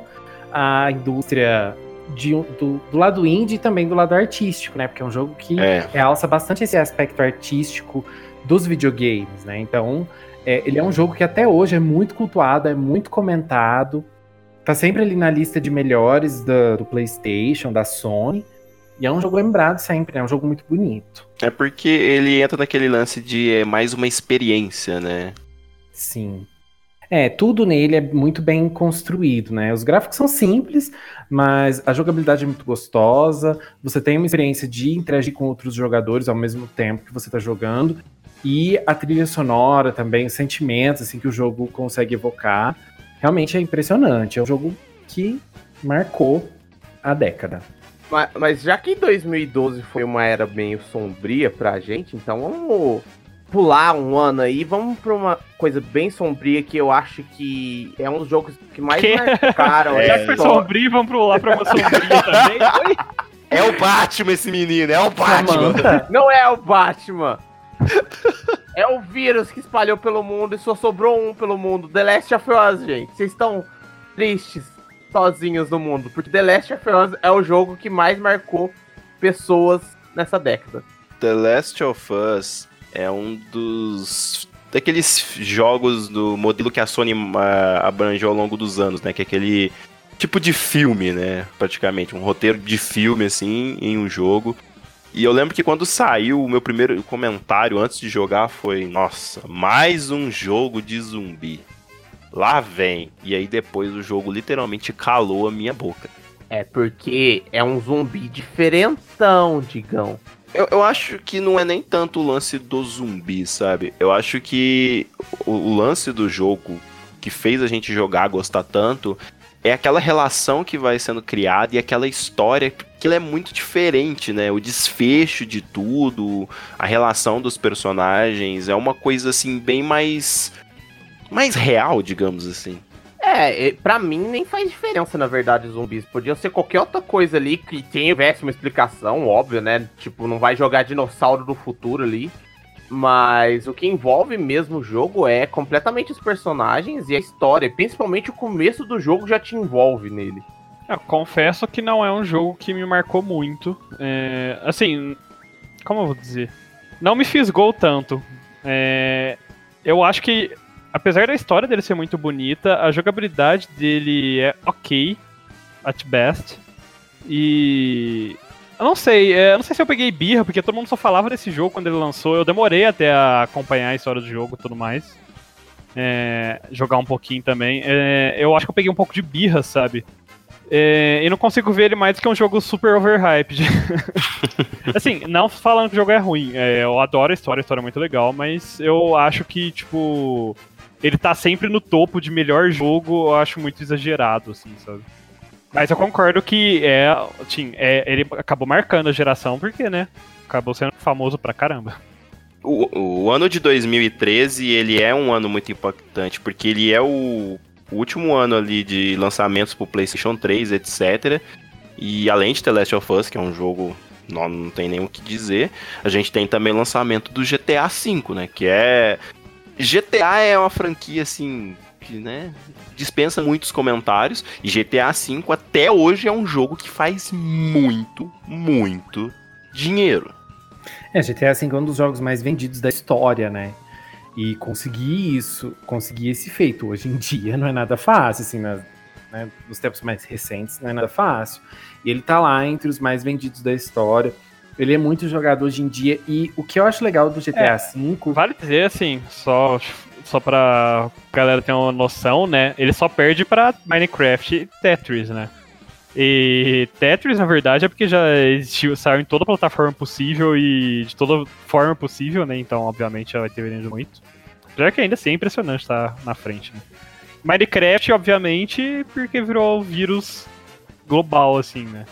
a indústria de do, do lado indie e também do lado artístico, né? Porque é um jogo que É, realça bastante esse aspecto artístico dos videogames, né? Então, é, ele é um jogo que até hoje é muito cultuado, é muito comentado, tá sempre ali na lista de melhores da- do PlayStation, da Sony, e é um jogo lembrado sempre, né? É um jogo muito bonito. é porque ele entra naquele lance de é mais uma experiência, né? Sim. É, tudo nele é muito bem construído, né? Os gráficos são simples, mas a jogabilidade é muito gostosa. Você tem uma experiência de interagir com outros jogadores ao mesmo tempo que você está jogando. E a trilha sonora também, os sentimentos assim, que o jogo consegue evocar. Realmente é impressionante. É um jogo que marcou a década. Mas, mas já que 2012 foi uma era meio sombria pra gente, então vamos pular um ano aí, vamos pra uma coisa bem sombria que eu acho que é um dos jogos que mais Que? marcaram É. Já que foi sombrio, vamos pro lá pra uma sombria também. Oi? É o Batman esse menino, é o Batman. Samantha, Não é o Batman. é o vírus que espalhou pelo mundo e só sobrou um pelo mundo. The Last of Us, gente. Vocês estão tristes sozinhos no mundo. Porque The Last of Us é o jogo que mais marcou pessoas nessa década. The Last of Us é um dos daqueles jogos do modelo que a Sony ah, abrangeu ao longo dos anos, né? Que é aquele tipo de filme, né? Praticamente, um roteiro de filme, assim, em um jogo. E eu lembro que quando saiu, o meu primeiro comentário antes de jogar foi: Nossa, mais um jogo de zumbi. Lá vem. E aí depois o jogo literalmente calou a minha boca. É porque é um zumbi diferentão, digão. Eu, eu acho que não é nem tanto o lance do zumbi, sabe? Eu acho que o, o lance do jogo que fez a gente jogar, gostar tanto, é aquela relação que vai sendo criada e aquela história que ela é muito diferente, né? O desfecho de tudo, a relação dos personagens é uma coisa assim bem mais mais real, digamos assim. É, pra mim nem faz diferença, na verdade, os zumbis. Podia ser qualquer outra coisa ali que tivesse uma explicação, óbvio, né? Tipo, não vai jogar dinossauro do futuro ali. Mas o que envolve mesmo o jogo é completamente os personagens e a história. Principalmente o começo do jogo já te envolve nele. Eu confesso que não é um jogo que me marcou muito. É, assim, como eu vou dizer? Não me fisgou tanto. É, eu acho que apesar da história dele ser muito bonita, a jogabilidade dele é ok, at best. E. Eu não sei, é, eu não sei se eu peguei birra, porque todo mundo só falava desse jogo quando ele lançou. Eu demorei até a acompanhar a história do jogo e tudo mais. É, jogar um pouquinho também. É, eu acho que eu peguei um pouco de birra, sabe? É, e não consigo ver ele mais do que um jogo super overhyped. assim, não falando que o jogo é ruim. É, eu adoro a história, a história é muito legal, mas eu acho que, tipo ele tá sempre no topo de melhor jogo, eu acho muito exagerado, assim, sabe? Mas eu concordo que é, assim, é, ele acabou marcando a geração, porque, né? Acabou sendo famoso pra caramba. O, o ano de 2013, ele é um ano muito impactante, porque ele é o, último ano ali de lançamentos pro PlayStation 3, etc. E além de The Last of Us, que é um jogo não, não tem nem o que dizer. A gente tem também o lançamento do GTA V, né? Que é GTA é uma franquia assim que, né, dispensa muitos comentários e GTA V até hoje é um jogo que faz muito, muito dinheiro. É, GTA V é um dos jogos mais vendidos da história, né? E conseguir isso, conseguir esse feito hoje em dia não é nada fácil, assim, na, né, nos tempos mais recentes não é nada fácil. E ele tá lá entre os mais vendidos da história. Ele é muito jogado hoje em dia. E o que eu acho legal do GTA V. É, vale dizer assim, só, só pra galera ter uma noção, né? Ele só perde pra Minecraft e Tetris, né? E Tetris, na verdade, é porque já existiu, saiu em toda plataforma possível e de toda forma possível, né? Então, obviamente, já vai ter vendido muito. Já que ainda assim é impressionante estar tá na frente, né? Minecraft, obviamente, porque virou vírus global, assim, né?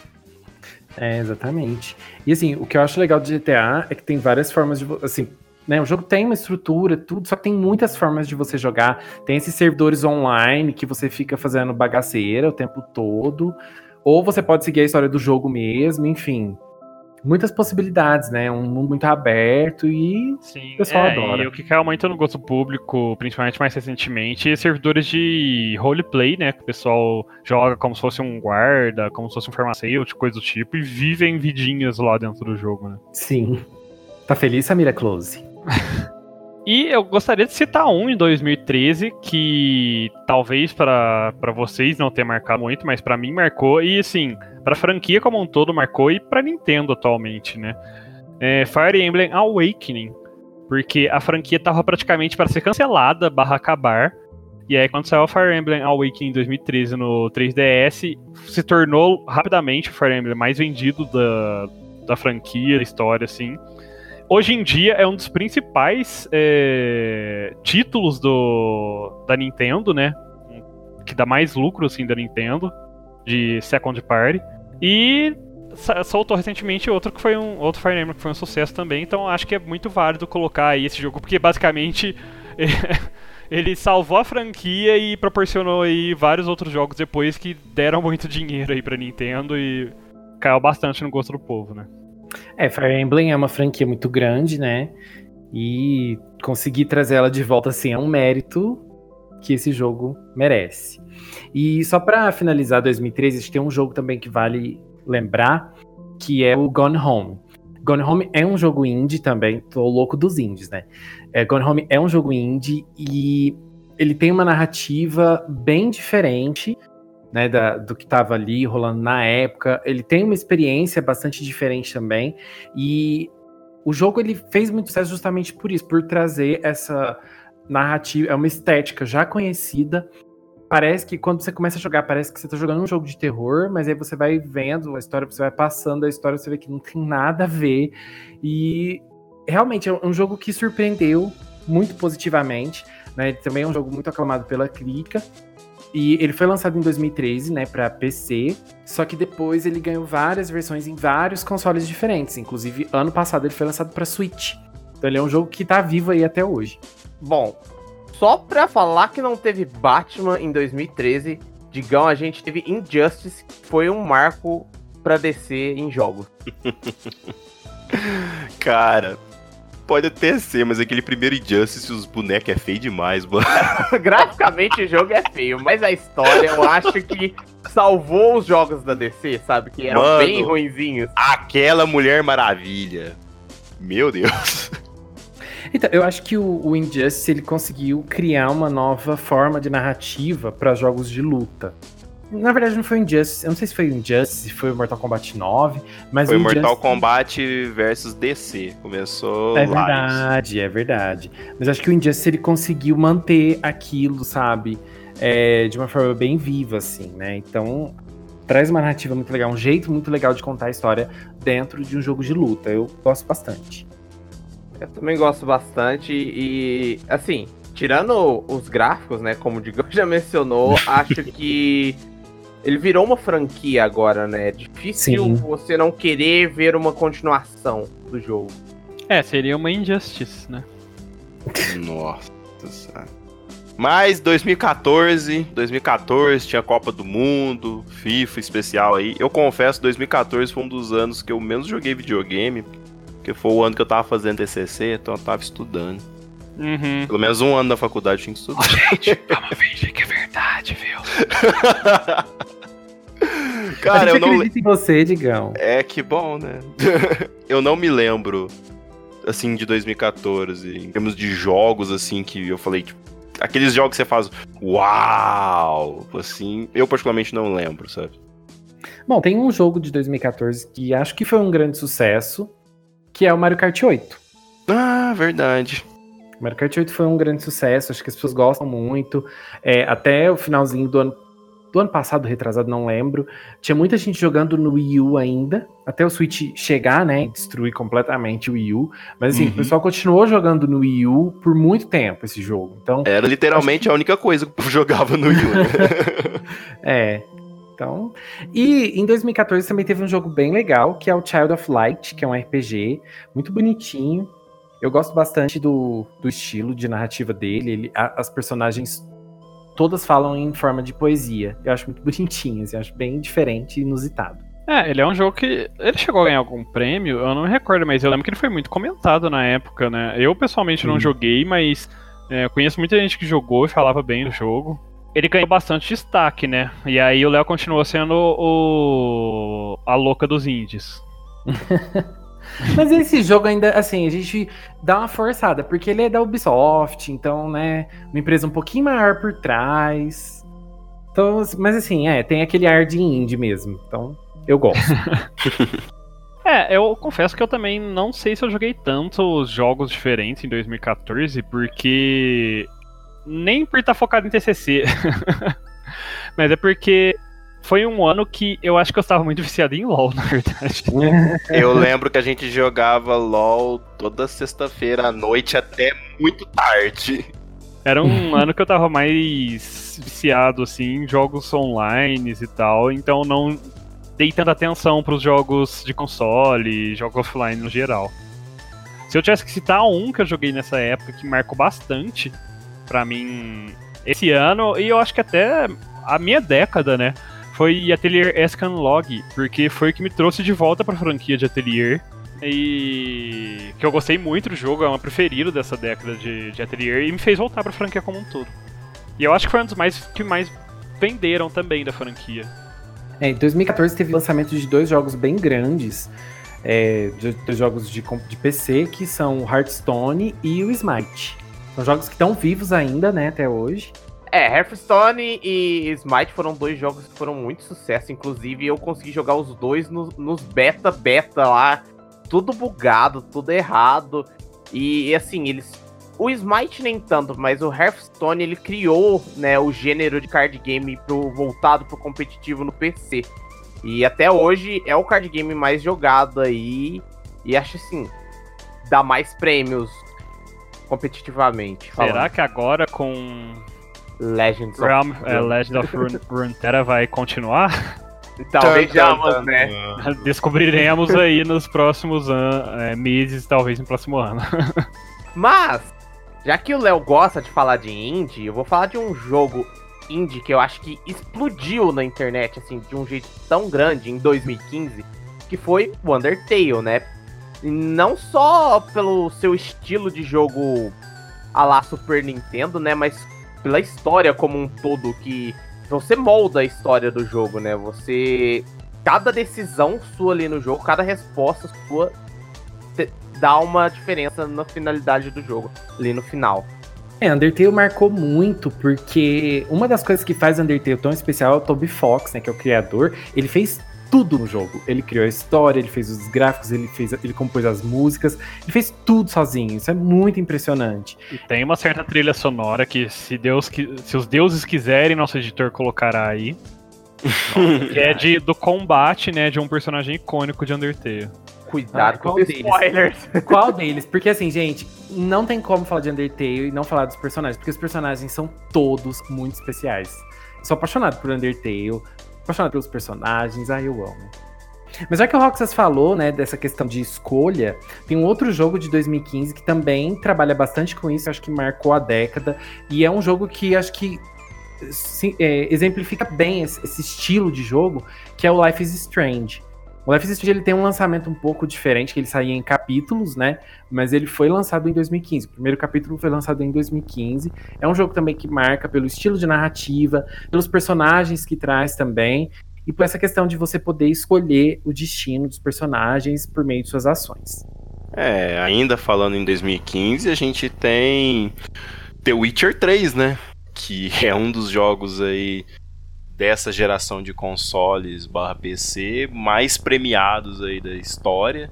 É, exatamente. E assim, o que eu acho legal de GTA é que tem várias formas de. Assim, né, o jogo tem uma estrutura, tudo, só que tem muitas formas de você jogar. Tem esses servidores online que você fica fazendo bagaceira o tempo todo. Ou você pode seguir a história do jogo mesmo, enfim muitas possibilidades, né? Um mundo muito aberto e Sim, o pessoal é, adora. E o que caiu muito no gosto público, principalmente mais recentemente, servidores de roleplay, né? Que o pessoal joga como se fosse um guarda, como se fosse um farmacêutico, coisa do tipo, e vivem vidinhas lá dentro do jogo, né? Sim. Tá feliz, Samira Close? E eu gostaria de citar um em 2013 que talvez para vocês não tenha marcado muito, mas para mim marcou e assim, para franquia como um todo marcou e para Nintendo atualmente, né? É Fire Emblem Awakening, porque a franquia tava praticamente para ser cancelada, barra acabar. E aí quando saiu o Fire Emblem Awakening em 2013 no 3DS, se tornou rapidamente o Fire Emblem mais vendido da, da franquia, da história assim hoje em dia é um dos principais é, títulos do, da Nintendo, né? Que dá mais lucro, assim, da Nintendo, de Second Party. E soltou recentemente outro que foi um outro Fire Emblem que foi um sucesso também, então acho que é muito válido colocar aí esse jogo, porque basicamente ele salvou a franquia e proporcionou aí vários outros jogos depois que deram muito dinheiro aí pra Nintendo e caiu bastante no gosto do povo, né? É, Fire Emblem é uma franquia muito grande, né? E conseguir trazer ela de volta assim é um mérito que esse jogo merece. E só para finalizar 2013, a gente tem um jogo também que vale lembrar, que é o Gone Home. Gone Home é um jogo indie também, tô louco dos indies, né? É, Gone Home é um jogo indie e ele tem uma narrativa bem diferente né, da, do que estava ali rolando na época. Ele tem uma experiência bastante diferente também. E o jogo ele fez muito sucesso justamente por isso, por trazer essa narrativa, é uma estética já conhecida. Parece que quando você começa a jogar, parece que você está jogando um jogo de terror, mas aí você vai vendo a história, você vai passando a história, você vê que não tem nada a ver. E realmente é um jogo que surpreendeu muito positivamente. Né? Também é um jogo muito aclamado pela crítica. E ele foi lançado em 2013, né, para PC. Só que depois ele ganhou várias versões em vários consoles diferentes. Inclusive, ano passado ele foi lançado para Switch. Então ele é um jogo que tá vivo aí até hoje. Bom, só pra falar que não teve Batman em 2013, digão, a gente teve Injustice, que foi um marco pra descer em jogos. Cara, pode até ser, mas aquele primeiro Injustice, os bonecos é feio demais, mano. Graficamente o jogo é feio, mas a história eu acho que salvou os jogos da DC, sabe? Que eram Mano. bem ruinzinhos. Aquela Mulher Maravilha. Meu Deus. Então, eu acho que o, o Injustice ele conseguiu criar uma nova forma de narrativa para jogos de luta. Na verdade, não foi o Injustice, eu não sei se foi o Injustice, se foi o Mortal Kombat 9, mas Foi o Mortal Kombat versus DC. Começou É lá. verdade, é verdade. Mas acho que o Injustice ele conseguiu manter aquilo, sabe? É, de uma forma bem viva, assim, né? Então, traz uma narrativa muito legal, um jeito muito legal de contar a história dentro de um jogo de luta. Eu gosto bastante. Eu também gosto bastante e, assim, tirando os gráficos, né, como o Digão já mencionou, acho que ele virou uma franquia agora, né? É difícil Sim. você não querer ver uma continuação do jogo. É, seria uma injustice, né? Nossa senhora. Mas 2014, 2014 tinha Copa do Mundo, FIFA especial aí. Eu confesso, 2014 foi um dos anos que eu menos joguei videogame, porque foi o ano que eu tava fazendo TCC, então eu tava estudando. Uhum. Pelo menos um ano da faculdade tinha que estudar. Gente, vamos fingir que é verdade, viu? Cara, a eu não. acredita em você, Digão. É que bom, né? eu não me lembro, assim, de 2014, em termos de jogos, assim, que eu falei, tipo, aqueles jogos que você faz, uau! Assim, eu particularmente não lembro, sabe? Bom, tem um jogo de 2014 que acho que foi um grande sucesso, que é o Mario Kart 8. Ah, verdade. Mario Kart 8 foi um grande sucesso, acho que as pessoas gostam muito. É, até o finalzinho do ano, do ano passado, retrasado, não lembro. Tinha muita gente jogando no Wii U ainda, até o Switch chegar, né, destruir completamente o Wii U. Mas assim, Uhum. o pessoal continuou jogando no Wii U por muito tempo esse jogo. Então, Era literalmente a única coisa que jogava no Wii U. né? é. Então, e em 2014 também teve um jogo bem legal, que é o Child of Light, que é um RPG muito bonitinho. Eu gosto bastante do, do estilo de narrativa dele. Ele- a- as personagens todas falam em forma de poesia. Eu acho muito bonitinho, assim, eu acho bem diferente e inusitado. É, ele é um jogo que. Ele chegou a ganhar algum prêmio, eu não me recordo, mas eu lembro que ele foi muito comentado na época, né? Eu pessoalmente não Sim. joguei, mas é, conheço muita gente que jogou e falava bem do jogo. Ele ganhou bastante destaque, né? E aí o Léo continuou sendo o. a louca dos indies. Mas esse jogo ainda, assim, a gente dá uma forçada, porque ele é da Ubisoft, então, né, uma empresa um pouquinho maior por trás. Então, mas assim, é, tem aquele ar de indie mesmo. Então, eu gosto. É, eu confesso que eu também não sei se eu joguei tantos jogos diferentes em 2014, porque. Nem por estar focado em TCC. Mas é porque foi um ano que eu acho que eu estava muito viciado em LoL, na verdade. Eu lembro que a gente jogava LOL toda sexta-feira à noite até muito tarde. Era um ano que eu tava mais viciado, assim, em jogos online e tal, então não dei tanta atenção pros jogos de console, jogos offline no geral. Se eu tivesse que citar um que eu joguei nessa época que marcou bastante pra mim esse ano, e eu acho que até a minha década, né? Foi Atelier Escanlog, porque foi o que me trouxe de volta pra franquia de Atelier. E que eu gostei muito do jogo, é o meu preferido dessa década de, de Atelier e me fez voltar pra franquia como um todo. E eu acho que foi um dos mais que mais venderam também da franquia. É, em 2014 teve lançamento de dois jogos bem grandes, é, de, dois jogos de, de PC, que são o Hearthstone e o Smite. São jogos que estão vivos ainda, né, até hoje. É, Hearthstone e Smite foram dois jogos que foram muito sucesso. Inclusive, eu consegui jogar os dois no, nos beta, beta lá. Tudo bugado, tudo errado. E, assim, eles. O Smite nem tanto, mas o Hearthstone ele criou né, o gênero de card game pro, voltado pro competitivo no PC. E até hoje é o card game mais jogado aí. E acho assim, dá mais prêmios competitivamente. Será falando. que agora com Legends Realm, of, é, Legend of Run Runeterra vai continuar? Então, vejamos, né? Descobriremos aí nos próximos é, meses, talvez no próximo ano. Mas, já que o Léo gosta de falar de indie, eu vou falar de um jogo indie que eu acho que explodiu na internet, assim, de um jeito tão grande em 2015, que foi o Undertale, né? E não só pelo seu estilo de jogo a la Super Nintendo, né? Mas pela história como um todo, que você molda a história do jogo, né? Você. Cada decisão sua ali no jogo, cada resposta sua dá uma diferença na finalidade do jogo, ali no final. É, Undertale marcou muito, porque uma das coisas que faz Undertale tão especial é o Toby Fox, né, que é o criador. Ele fez tudo no jogo. Ele criou a história, ele fez os gráficos, ele fez, ele compôs as músicas, ele fez tudo sozinho. Isso é muito impressionante. E tem uma certa trilha sonora que se Deus se os deuses quiserem, nosso editor colocará aí. que é de, do combate, né, de um personagem icônico de Undertale. Cuidado ah, com os spoilers. Qual deles? Porque assim, gente, não tem como falar de Undertale e não falar dos personagens, porque os personagens são todos muito especiais. Sou apaixonado por Undertale, apaixonado pelos personagens, ai, eu amo. Mas já que o Roxas falou, né, dessa questão de escolha, tem um outro jogo de 2015 que também trabalha bastante com isso, acho que marcou a década, e é um jogo que acho que é, exemplifica bem esse, esse, estilo de jogo, que é o Life is Strange. O Life is Strange ele tem um lançamento um pouco diferente, que ele saía em capítulos, né? Mas ele foi lançado em 2015. O primeiro capítulo foi lançado em 2015. É um jogo também que marca pelo estilo de narrativa, pelos personagens que traz também, e por essa questão de você poder escolher o destino dos personagens por meio de suas ações. É, ainda falando em 2015, a gente tem The Witcher 3, né? Que é um dos jogos aí dessa geração de consoles barra PC mais premiados aí da história.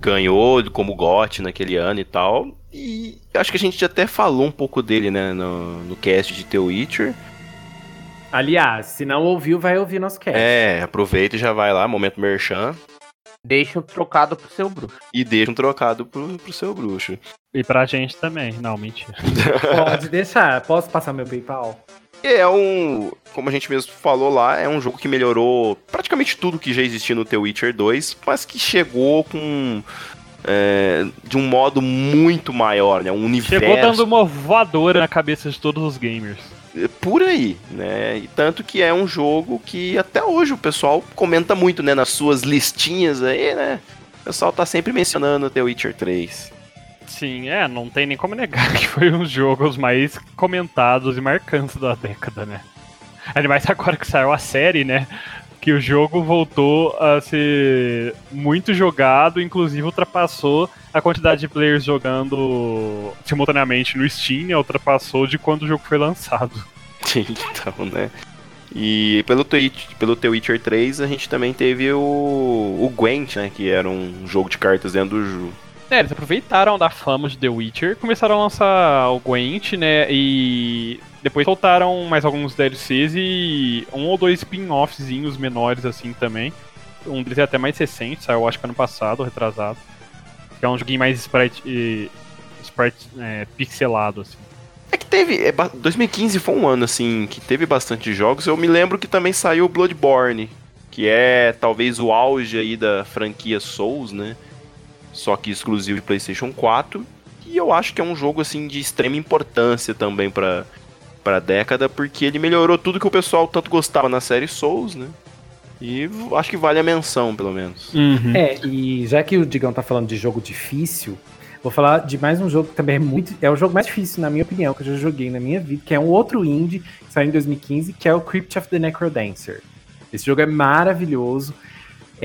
Ganhou como GOT naquele ano e tal. E acho que a gente até falou um pouco dele, né, no, no cast de The Witcher. Aliás, se não ouviu, vai ouvir nosso cast. É, aproveita e já vai lá, momento merchan. Deixa um trocado pro seu bruxo. E deixa um trocado pro, pro seu bruxo. E pra gente também. Não, mentira. Pode deixar. Posso passar meu PayPal? É um, como a gente mesmo falou lá, é um jogo que melhorou praticamente tudo que já existia no The Witcher 2, mas que chegou com é, de um modo muito maior, né? Um universo. Chegou dando uma voadora na cabeça de todos os gamers. É, por aí, né? E tanto que é um jogo que até hoje o pessoal comenta muito, né? Nas suas listinhas aí, né? O pessoal tá sempre mencionando The Witcher 3. Sim, é, não tem nem como negar que foi um dos jogos mais comentados e marcantes da década, né? Ainda mais agora que saiu a série, né? Que o jogo voltou a ser muito jogado, inclusive ultrapassou a quantidade de players jogando simultaneamente no Steam, né? ultrapassou de quando o jogo foi lançado. então, né? E pelo, pelo The Witcher 3 a gente também teve o, o Gwent, né? Que era um jogo de cartas dentro do é, eles aproveitaram da fama de The Witcher, começaram a lançar o Gwent, né? E depois soltaram mais alguns DLCs e um ou dois spin-offzinhos menores assim também. Um deles é até mais recente, saiu acho que ano passado, retrasado. Que é um joguinho mais sprite, sprite é, pixelado, assim. É que teve. É, 2015 foi um ano, assim, que teve bastante jogos. Eu me lembro que também saiu Bloodborne, que é talvez o auge aí da franquia Souls, né? Só que exclusivo de PlayStation 4. E eu acho que é um jogo assim de extrema importância também para para a década, porque ele melhorou tudo que o pessoal tanto gostava na série Souls, né? E acho que vale a menção, pelo menos. Uhum. É, e já que o Digão tá falando de jogo difícil, vou falar de mais um jogo que também é muito. É o jogo mais difícil, na minha opinião, que eu já joguei na minha vida, que é um outro indie que saiu em 2015, que é o Crypt of the Necrodancer. Esse jogo é maravilhoso.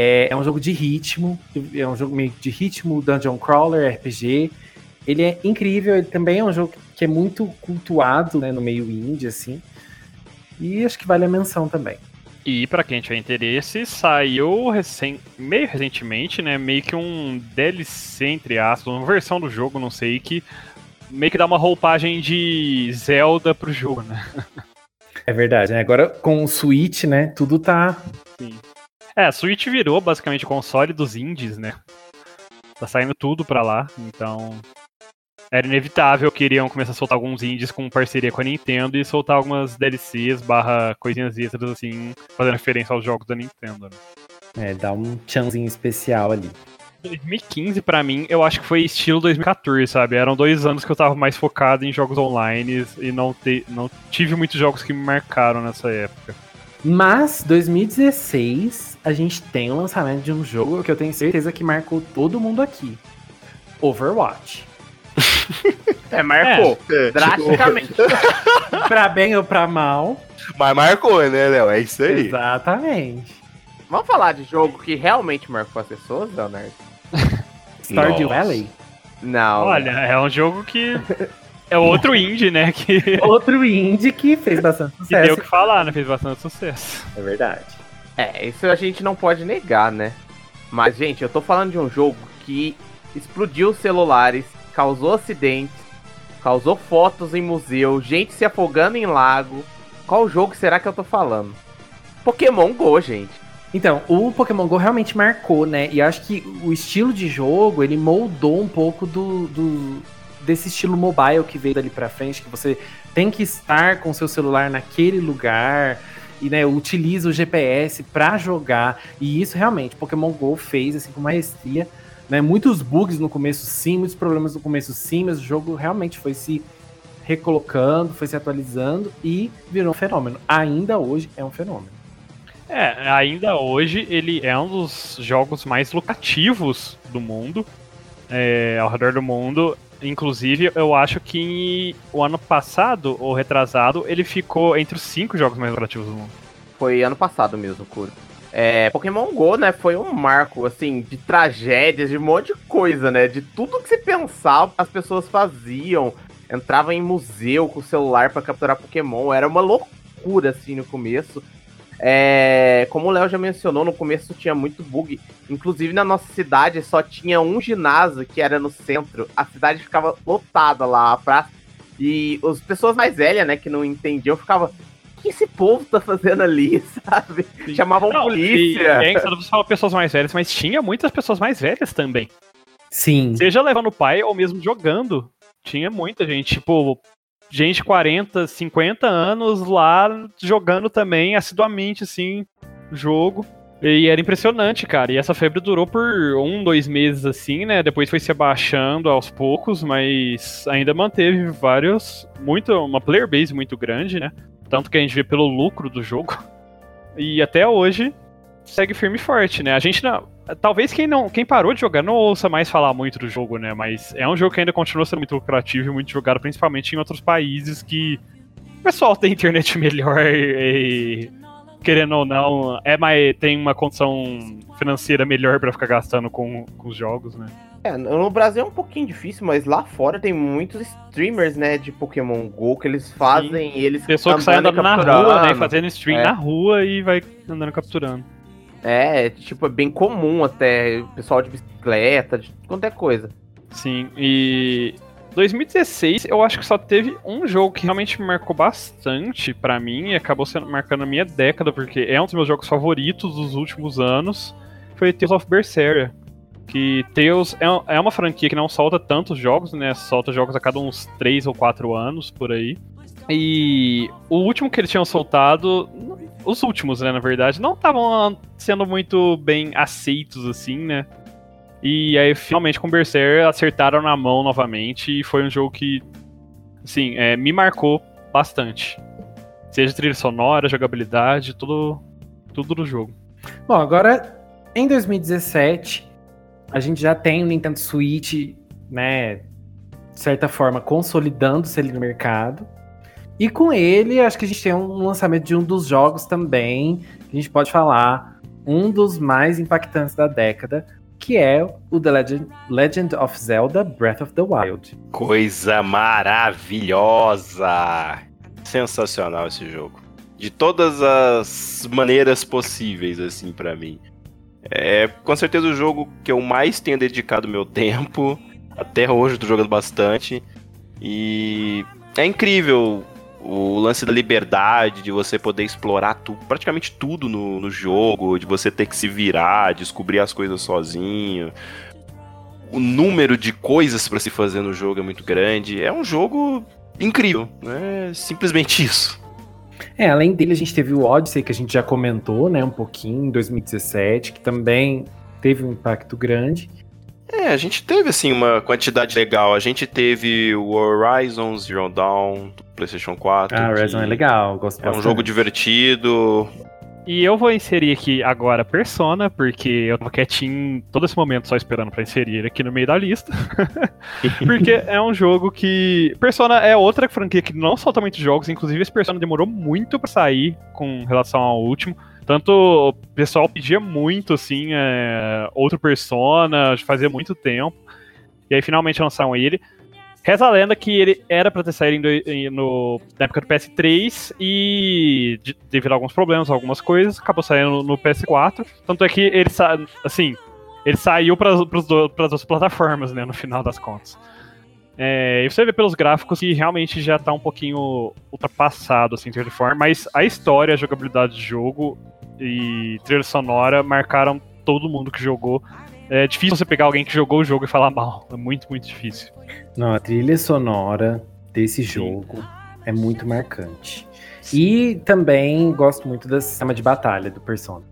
É, é um jogo de ritmo, é um jogo meio de ritmo, dungeon crawler, RPG. Ele é incrível, ele também é um jogo que é muito cultuado né, no meio indie, assim. E acho que vale a menção também. E para quem tiver interesse, saiu recém, meio recentemente, né? Meio que um DLC, entre aspas, uma versão do jogo, não sei, que meio que dá uma roupagem de Zelda pro jogo, né? É verdade, né? Agora com o Switch, né? Tudo tá. Sim. É, a Switch virou basicamente o console dos indies, né? Tá saindo tudo pra lá, então. Era inevitável que iriam começar a soltar alguns indies com parceria com a Nintendo e soltar algumas DLCs barra coisinhas extras, assim, fazendo referência aos jogos da Nintendo. Né? É, dá um chanzinho especial ali. 2015, para mim, eu acho que foi estilo 2014, sabe? Eram dois anos que eu tava mais focado em jogos online e não, te, não tive muitos jogos que me marcaram nessa época. Mas, 2016, a gente tem o lançamento de um jogo que eu tenho certeza que marcou todo mundo aqui. Overwatch. é, marcou. É, drasticamente. pra bem ou pra mal. Mas marcou, né, Léo? É isso aí. Exatamente. Vamos falar de jogo que realmente marcou as pessoas, Leonardo? Stardew Valley? Não. Olha, é um jogo que. É outro indie, né? Que... Outro indie que fez bastante sucesso. Que deu o que falar, né? Fez bastante sucesso. É verdade. É, isso a gente não pode negar, né? Mas, gente, eu tô falando de um jogo que explodiu celulares, causou acidentes, causou fotos em museu, gente se afogando em lago. Qual jogo será que eu tô falando? Pokémon Go, gente. Então, o Pokémon GO realmente marcou, né? E acho que o estilo de jogo, ele moldou um pouco do, do desse estilo mobile que veio dali pra frente, que você tem que estar com seu celular naquele lugar e né, utiliza o GPS para jogar. E isso realmente, Pokémon GO fez assim com maestria. Né? Muitos bugs no começo sim, muitos problemas no começo sim, mas o jogo realmente foi se recolocando, foi se atualizando e virou um fenômeno. Ainda hoje é um fenômeno. É, ainda hoje ele é um dos jogos mais lucrativos do mundo, é, ao redor do mundo. Inclusive, eu acho que o ano passado, ou retrasado, ele ficou entre os cinco jogos mais lucrativos do mundo. Foi ano passado mesmo, Curo. É, Pokémon GO, né, foi um marco, assim, de tragédias, de um monte de coisa, né? De tudo que você pensava, as pessoas faziam. Entrava em museu com o celular para capturar Pokémon. Era uma loucura, assim, no começo. É, como o Léo já mencionou, no começo tinha muito bug. Inclusive na nossa cidade só tinha um ginásio que era no centro. A cidade ficava lotada lá, a praça. E as pessoas mais velhas, né, que não entendiam, ficavam. O que esse povo tá fazendo ali, sabe? Sim. Chamavam não, polícia. E, é engraçado você falar pessoas mais velhas, mas tinha muitas pessoas mais velhas também. Sim. Seja levando o pai ou mesmo jogando. Tinha muita gente, tipo, gente 40, 50 anos lá jogando também assiduamente, assim, jogo. E era impressionante, cara. E essa febre durou por um, dois meses, assim, né? Depois foi se abaixando aos poucos, mas ainda manteve vários. Muito, uma player base muito grande, né? Tanto que a gente vê pelo lucro do jogo. E até hoje segue firme e forte, né? A gente não. Talvez quem não, quem parou de jogar não ouça mais falar muito do jogo, né? Mas é um jogo que ainda continua sendo muito lucrativo e muito jogado, principalmente em outros países que o pessoal tem internet melhor e, querendo ou não, é mais, tem uma condição financeira melhor para ficar gastando com, com os jogos, né? É, no Brasil é um pouquinho difícil, mas lá fora tem muitos streamers, né, de Pokémon GO que eles fazem Sim. eles Pessoa que sai andando na rua, né, fazendo stream é. na rua e vai andando capturando. É, tipo, é bem comum até, pessoal de bicicleta, de qualquer coisa. Sim, e 2016 eu acho que só teve um jogo que realmente me marcou bastante para mim e acabou sendo marcando a minha década, porque é um dos meus jogos favoritos dos últimos anos, foi Tales of Berseria. Que Tales é, é uma franquia que não solta tantos jogos, né? Solta jogos a cada uns 3 ou 4 anos por aí. E o último que eles tinham soltado, os últimos, né, na verdade, não estavam sendo muito bem aceitos, assim, né? E aí, finalmente, com Berserker, acertaram na mão novamente e foi um jogo que, assim, é, me marcou bastante. Seja trilha sonora, jogabilidade, tudo, tudo do jogo. Bom, agora, em 2017, a gente já tem o Nintendo Switch, né, de certa forma, consolidando-se ali no mercado. E com ele, acho que a gente tem um lançamento de um dos jogos também, que a gente pode falar, um dos mais impactantes da década, que é o The Legend, Legend of Zelda Breath of the Wild. Coisa maravilhosa! Sensacional esse jogo. De todas as maneiras possíveis, assim, para mim. É com certeza o jogo que eu mais tenho dedicado meu tempo. Até hoje eu tô jogando bastante. E é incrível o lance da liberdade, de você poder explorar tu, praticamente tudo no, no jogo, de você ter que se virar, descobrir as coisas sozinho. O número de coisas para se fazer no jogo é muito grande. É um jogo incrível, né? Simplesmente isso. É, além dele, a gente teve o Odyssey, que a gente já comentou, né, um pouquinho, em 2017, que também teve um impacto grande. É, a gente teve, assim, uma quantidade legal. A gente teve o Horizon Zero Dawn, do PlayStation 4. Ah, Horizon é legal, gosto É bastante. um jogo divertido. E eu vou inserir aqui agora Persona, porque eu tava quietinho todo esse momento só esperando pra inserir ele aqui no meio da lista. porque é um jogo que. Persona é outra franquia que não solta muitos jogos, inclusive esse Persona demorou muito pra sair com relação ao último. Tanto o pessoal pedia muito, assim, é, outro Persona, fazia muito tempo. E aí finalmente lançaram ele. Reza a lenda que ele era pra ter saído em no, na época do PS3 e de- devido a alguns problemas, algumas coisas, acabou saindo no, no PS4. Tanto é que ele assim, ele saiu para as duas plataformas, né, no final das contas. É, e você vê pelos gráficos que realmente já tá um pouquinho ultrapassado, assim, de certa forma, mas a história, a jogabilidade do jogo e trilha sonora marcaram todo mundo que jogou. É difícil você pegar alguém que jogou o jogo e falar mal. É muito, muito difícil. Não, a trilha sonora desse jogo é muito marcante. E também gosto muito do sistema de batalha do Persona.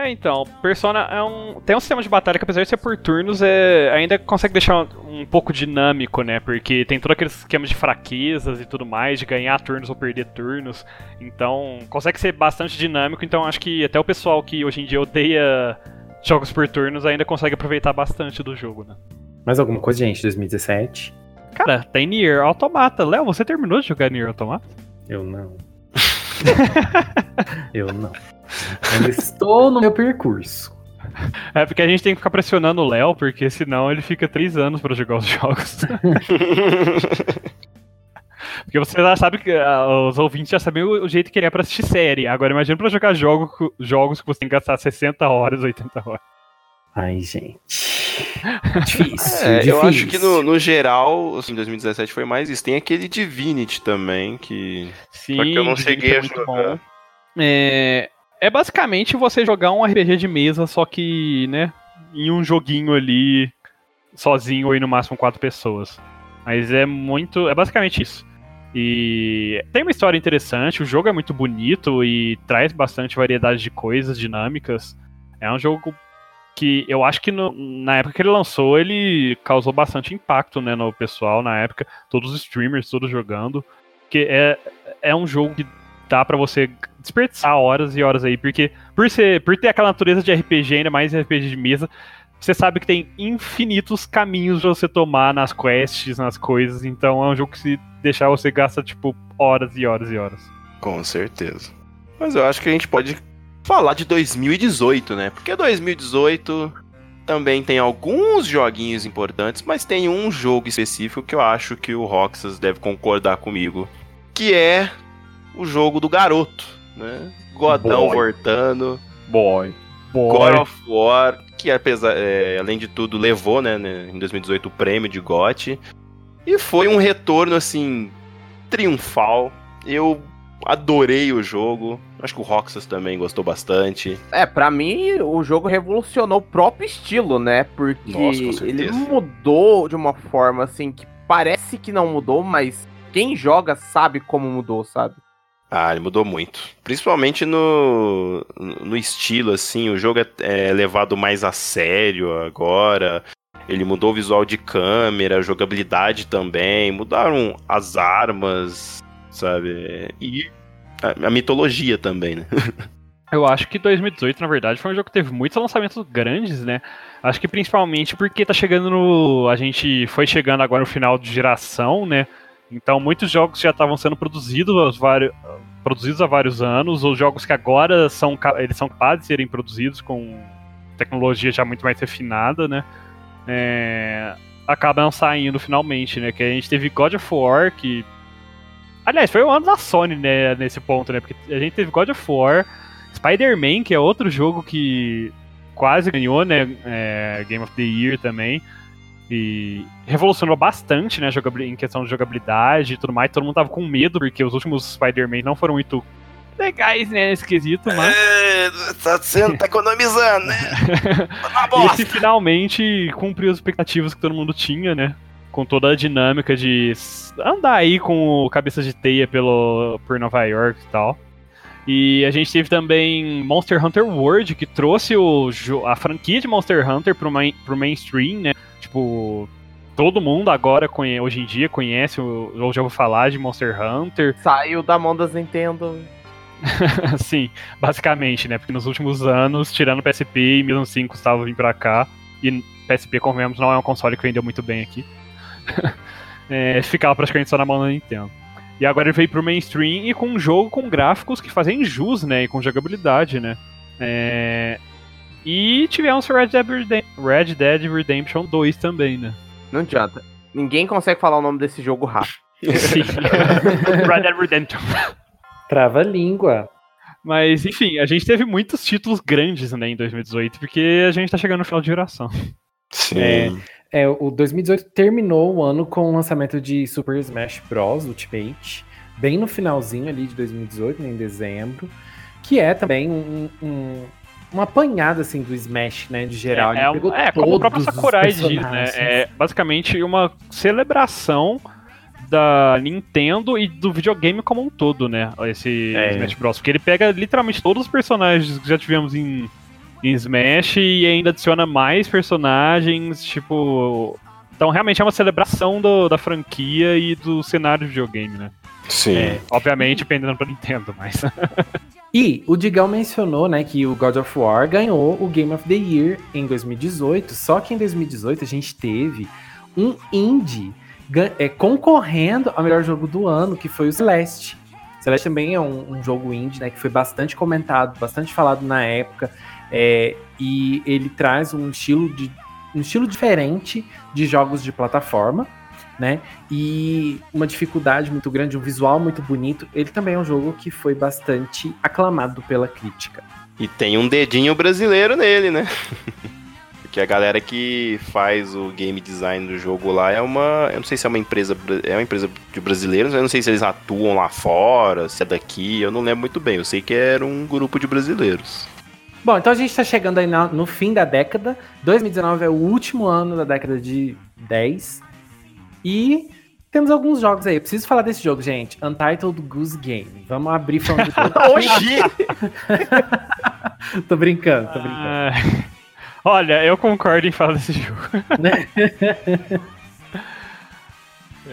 É, então, Persona é um, tem um sistema de batalha que apesar de ser por turnos, é, ainda consegue deixar um, um pouco dinâmico, né? Porque tem todo aquele esquema de fraquezas e tudo mais, de ganhar turnos ou perder turnos. Então, consegue ser bastante dinâmico. Então, acho que até o pessoal que hoje em dia odeia jogos por turnos ainda consegue aproveitar bastante do jogo, né? Mais alguma coisa, gente? 2017? Cara, tem Nier Automata. Léo, você terminou de jogar Nier Automata? Eu não. Eu não. Estou no meu percurso. É porque a gente tem que ficar pressionando o Léo, porque senão ele fica três anos pra jogar os jogos. Porque você já sabe que ah, os ouvintes já sabem o, o jeito que ele é pra assistir série. Agora imagina pra jogar jogo, jogos que você tem que gastar 60 horas, 80 horas. Ai, gente. Difícil. É, eu difícil. acho que no, no geral, assim, 2017 foi mais isso. Tem aquele Divinity também, que. Sim, Só que eu não Divinity cheguei é a jogar. É, é basicamente você jogar um RPG de mesa, só que, né, em um joguinho ali, sozinho ou no máximo quatro pessoas. Mas é muito. É basicamente isso. E tem uma história interessante, o jogo é muito bonito e traz bastante variedade de coisas, dinâmicas. É um jogo que eu acho que no- na época que ele lançou, ele causou bastante impacto né, no pessoal na época. Todos os streamers, todos jogando. Porque é, é um jogo que dá pra você desperdiçar horas e horas aí, porque por, ser, por ter aquela natureza de RPG, ainda mais RPG de mesa, você sabe que tem infinitos caminhos pra você tomar nas quests, nas coisas, então é um jogo que se deixar você gasta, tipo, horas e horas e horas. Com certeza. Mas eu acho que a gente pode falar de 2018, né? Porque 2018 também tem alguns joguinhos importantes, mas tem um jogo específico que eu acho que o Roxas deve concordar comigo, que é o jogo do garoto, né? Godão Boy. voltando, Boy. God of War, que apesar, é, além de tudo levou, né, né, em 2018 o prêmio de GOT e foi um retorno assim triunfal. Eu adorei o jogo. Acho que o Roxas também gostou bastante. É, pra mim, o jogo revolucionou o próprio estilo, né? Porque Nossa, ele mudou de uma forma assim que parece que não mudou, mas quem joga sabe como mudou, sabe? Ah, ele mudou muito. Principalmente no, no estilo, assim. O jogo é, é levado mais a sério agora. Ele mudou o visual de câmera, jogabilidade também. Mudaram as armas, sabe? E a, a mitologia também, né? Eu acho que 2018, na verdade, foi um jogo que teve muitos lançamentos grandes, né? Acho que principalmente porque tá chegando no. A gente foi chegando agora no final de geração, né? Então muitos jogos já estavam sendo produzidos, vários, produzidos há vários anos, ou jogos que agora são, eles são capazes de serem produzidos com tecnologia já muito mais refinada, né? É, acabam saindo finalmente, né? Que a gente teve God of War, que. Aliás, foi o ano da Sony, né? Nesse ponto, né? Porque a gente teve God of War, Spider-Man, que é outro jogo que quase ganhou, né? É, Game of the Year também. E revolucionou bastante, né? Em questão de jogabilidade e tudo mais. Todo mundo tava com medo, porque os últimos Spider-Man não foram muito legais, né? Esquisito, mas. É, tá, sendo, tá economizando, né? e esse finalmente cumpriu as expectativas que todo mundo tinha, né? Com toda a dinâmica de andar aí com o cabeça de teia pelo, por Nova York e tal. E a gente teve também Monster Hunter World, que trouxe o, a franquia de Monster Hunter pro, main, pro mainstream, né? Tipo, todo mundo agora, hoje em dia, conhece, ou já ouviu falar de Monster Hunter. Saiu da mão das Nintendo. Sim, basicamente, né? Porque nos últimos anos, tirando PSP e 1005 estavam vindo pra cá, e PSP, convenhamos, não é um console que vendeu muito bem aqui. é, ficava praticamente só na mão da Nintendo. E agora ele veio pro mainstream e com um jogo com gráficos que fazem jus, né? E com jogabilidade, né? É... E tivemos Red Dead, Redem Red Dead Redemption 2 também, né? Não adianta. Ninguém consegue falar o nome desse jogo rápido. Sim. Red Dead Redemption. Trava a língua. Mas, enfim, a gente teve muitos títulos grandes né, em 2018, porque a gente tá chegando no final de geração. Sim. É, é, o 2018 terminou o ano com o lançamento de Super Smash Bros. Ultimate, bem no finalzinho ali de 2018, né, em dezembro, que é também um, um, uma apanhada assim do Smash, né, de geral. É, é, é como o próprio Sakurai diz, né? É basicamente uma celebração da Nintendo e do videogame como um todo, né? Esse é. Smash Bros. Porque ele pega literalmente todos os personagens que já tivemos em, em Smash e ainda adiciona mais personagens, tipo. Então realmente é uma celebração do, da franquia e do cenário de videogame, né? Sim. É, obviamente, dependendo pra Nintendo, mas. e o Digão mencionou, né, que o God of War ganhou o Game of the Year em 2018, só que em 2018 a gente teve um indie é, concorrendo ao melhor jogo do ano, que foi o Celeste. Celeste também é um, um jogo indie, né, que foi bastante comentado, bastante falado na época, é, e ele traz um estilo, de, um estilo diferente de jogos de plataforma, né, e uma dificuldade muito grande, um visual muito bonito. Ele também é um jogo que foi bastante aclamado pela crítica. E tem um dedinho brasileiro nele, né? Que a galera que faz o game design do jogo lá é uma. Eu não sei se é uma empresa. É uma empresa de brasileiros, eu não sei se eles atuam lá fora, se é daqui, eu não lembro muito bem. Eu sei que era um grupo de brasileiros. Bom, então a gente está chegando aí no fim da década. 2019 é o último ano da década de 10. E temos alguns jogos aí. Eu preciso falar desse jogo, gente. Untitled Goose Game. Vamos abrir falando de Oxi! tô brincando, tô brincando. Ah. Olha, eu concordo em falar desse jogo.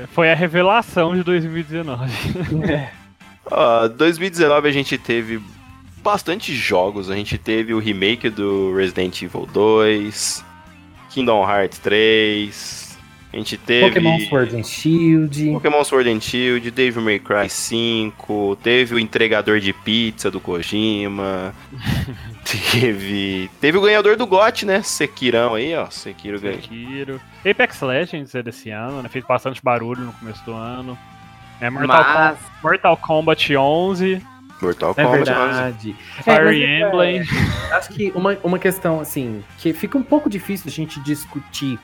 Foi a revelação de 2019. É. Uh, 2019 a gente teve bastante jogos. A gente teve o remake do Resident Evil 2, Kingdom Hearts 3, a gente teve. Pokémon Sword and Shield. Pokémon Sword and Shield, Devil May Cry 5, teve o entregador de pizza do Kojima. teve. Teve o ganhador do GOT, né? Sekirão aí, ó. Sekiro ganhou. Sekiro. Apex Legends é desse ano, né? Fez bastante barulho no começo do ano. É Mortal, Mas... Com... Mortal Kombat 11. Mortal é Kombat verdade. 11. Fire é, Emblem. É, acho que uma, uma questão, assim, que fica um pouco difícil a gente discutir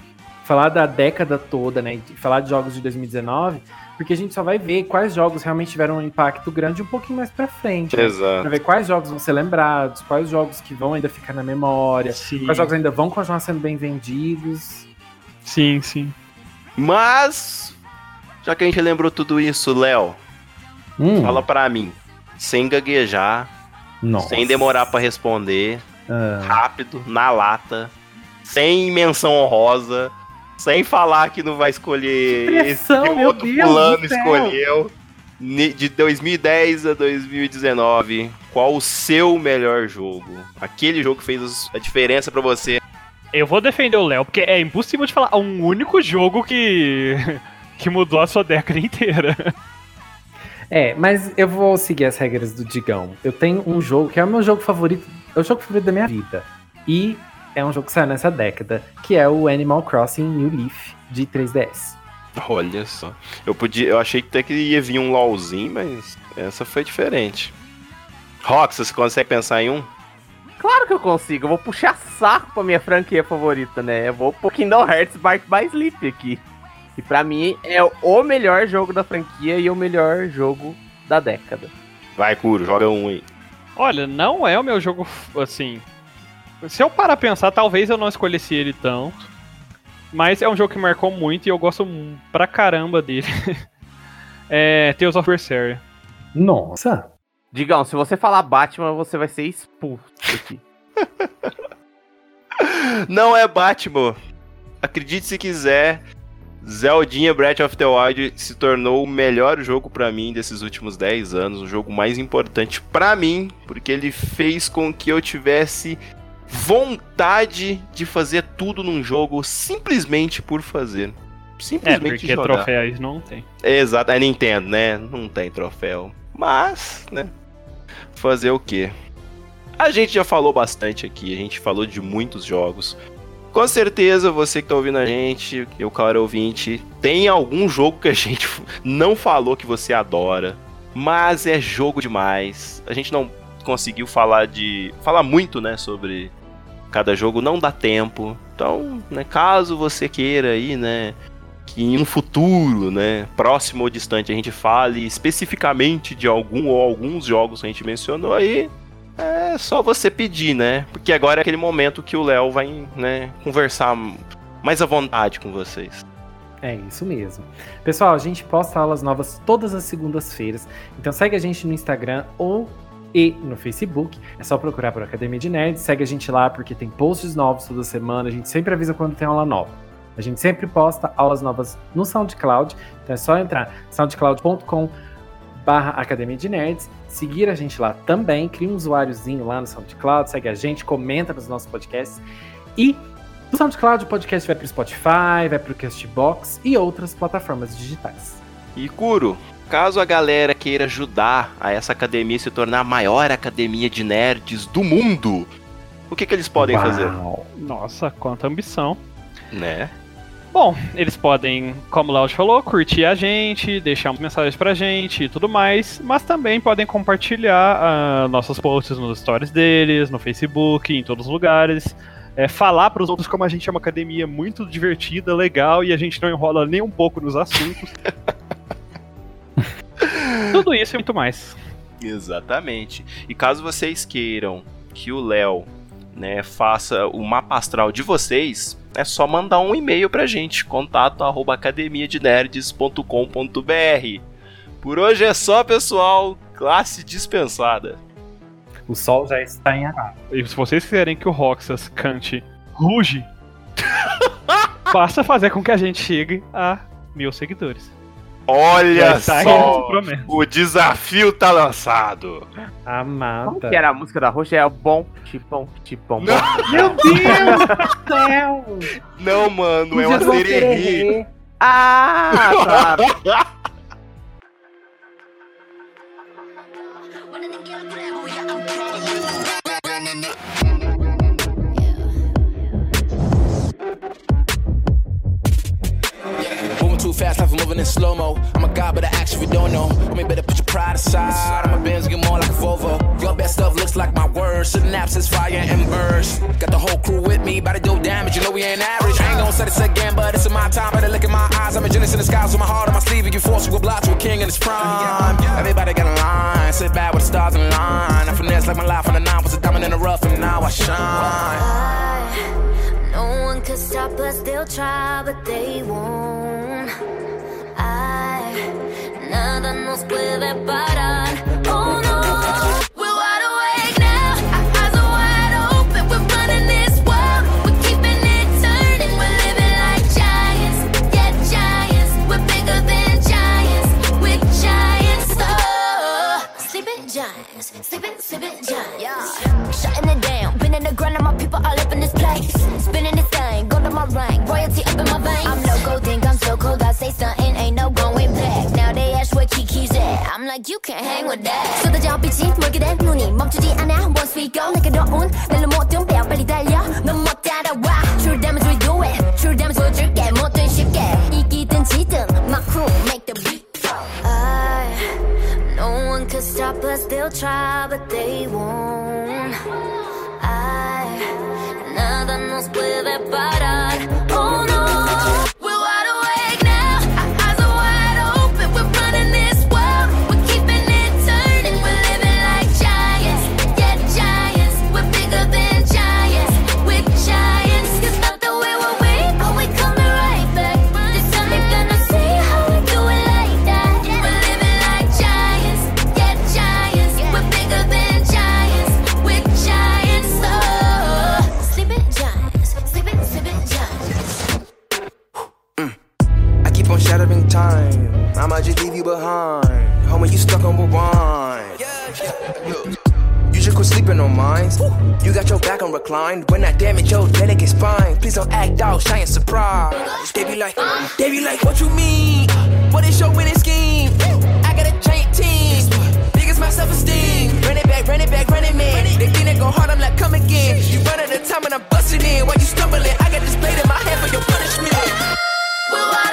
falar da década toda, né? Falar de jogos de 2019, porque a gente só vai ver quais jogos realmente tiveram um impacto grande um pouquinho mais pra frente. Né? Exato. Pra ver quais jogos vão ser lembrados, quais jogos que vão ainda ficar na memória, sim. quais jogos ainda vão continuar sendo bem vendidos. Sim, sim. Mas, já que a gente lembrou tudo isso, Léo, hum. fala pra mim, sem gaguejar, Nossa. sem demorar para responder, ah. rápido, na lata, sem menção honrosa sem falar que não vai escolher pressão, esse que outro Deus fulano escolheu. De 2010 a 2019, qual o seu melhor jogo? Aquele jogo que fez a diferença para você. Eu vou defender o Léo, porque é impossível de falar um único jogo que, que mudou a sua década inteira. É, mas eu vou seguir as regras do Digão. Eu tenho um jogo que é o meu jogo favorito, é o jogo favorito da minha vida. E é um jogo que saiu nessa década, que é o Animal Crossing New Leaf de 3DS. Olha só. Eu podia, eu achei que até que ia vir um LOLzinho, mas essa foi diferente. Rox, você consegue pensar em um? Claro que eu consigo, eu vou puxar saco pra minha franquia favorita, né? Eu vou pro Kingdom Hearts Bark by Sleep aqui. E pra mim é o melhor jogo da franquia e o melhor jogo da década. Vai, Kuro, joga um aí. Olha, não é o meu jogo, assim. Se eu parar a pensar, talvez eu não escolhesse ele tanto. Mas é um jogo que marcou muito e eu gosto pra caramba dele. é Tales of Berseria. Nossa! Digão, se você falar Batman, você vai ser expulso aqui. Não é Batman. Acredite se quiser, Zeldinha Breath of the Wild se tornou o melhor jogo para mim desses últimos 10 anos, o jogo mais importante para mim, porque ele fez com que eu tivesse vontade de fazer tudo num jogo simplesmente por fazer. É, Simplesmente porque jogar. troféus não tem. Exato, é Nintendo, né? Não tem troféu. Mas, né? Fazer o quê? A gente já falou bastante aqui, a gente falou de muitos jogos. Com certeza você que tá ouvindo a gente, eu, cara ouvinte, tem algum jogo que a gente não falou que você adora, mas é jogo demais. A gente não conseguiu falar de. falar muito, né, sobre cada jogo, não dá tempo. Então, né, caso você queira aí, né, que em um futuro, né, próximo ou distante, a gente fale especificamente de algum ou alguns jogos que a gente mencionou aí, é só você pedir, né? Porque agora é aquele momento que o Léo vai, né, conversar mais à vontade com vocês. É isso mesmo. Pessoal, a gente posta aulas novas todas as segundas-feiras. Então segue a gente no Instagram ou e no Facebook. É só procurar por Academia de Nerds. Segue a gente lá porque tem posts novos toda semana. A gente sempre avisa quando tem aula nova. A gente sempre posta aulas novas no SoundCloud. Então é só entrar soundcloud.com barra Academia de Nerds, seguir a gente lá também, cria um usuáriozinho lá no SoundCloud, segue a gente, comenta nos nossos podcasts e do SoundCloud o podcast vai pro Spotify, vai pro Castbox e outras plataformas digitais. E Kuro, caso a galera queira ajudar a essa academia se tornar a maior academia de nerds do mundo, o que, que eles podem fazer? Uau. Nossa, quanta ambição. Né? Bom, eles podem, como o Laud falou, curtir a gente, deixar mensagens pra gente e tudo mais, mas também podem compartilhar ah, nossos posts nos stories deles, no Facebook, em todos os lugares. É, falar pros outros como a gente é uma academia muito divertida, legal e a gente não enrola nem um pouco nos assuntos. tudo isso e muito mais. Exatamente. E caso vocês queiram que o Léo né, faça o mapa astral de vocês, é só mandar um e-mail pra gente, contato arroba academiadenerds.com.br. Por hoje é só, pessoal. Classe dispensada. O sol já está em Arara. E se vocês quiserem que o Roxas cante Ruge, basta fazer com que a gente chegue a mil seguidores. Olha aí só! O desafio tá lançado. Amada. Como que era a música da Roxa? É o bom, tipão, tipão, bom. Meu Deus do céu! Não, mano, é uma sererê. Ah, tá. moving in slow mo. I'm a god, but I actually don't know. Homie, better put your pride aside. A Benz, get more like a Volvo. Your best stuff looks like my words. Synapses, fire, and burst. Got the whole crew with me, about to do damage. You know we ain't average. I ain't gonna say this again, but it's in my time. Better look in my eyes. I'm a genius in the skies with my heart on my sleeve. If you force you a block to a king in his prime. Everybody got a line. Sit back with the stars in line. I finesse like my life on the nine was a diamond in the rough, and now I shine. No one could stop us, they'll try, but they won't. I, nada nos puede parar. can't hang with that 쏟아져 빛이 멀게 된 눈이 멈추지 않아 Once we go 내게로 온 날로 모든 배어 빨리 달려 넌 못 따라와 True damage we do it True damage 보여줄게 뭐든 쉽게 이기든 지든 My crew make the beat I, No one could stop us They'll try but they won't I Nada nos puede parar inclined when I damage your delicate spine. Please don't act out, shy and surprised. They be like, they be like, what you mean? What is your winning scheme? I got a giant team. Biggest my self-esteem. Run it back, run it back, run it man. They think they go hard, I'm like, come again. You run out of time and I'm busting in. While you stumbling, I got this blade in my hand for your punishment. Well,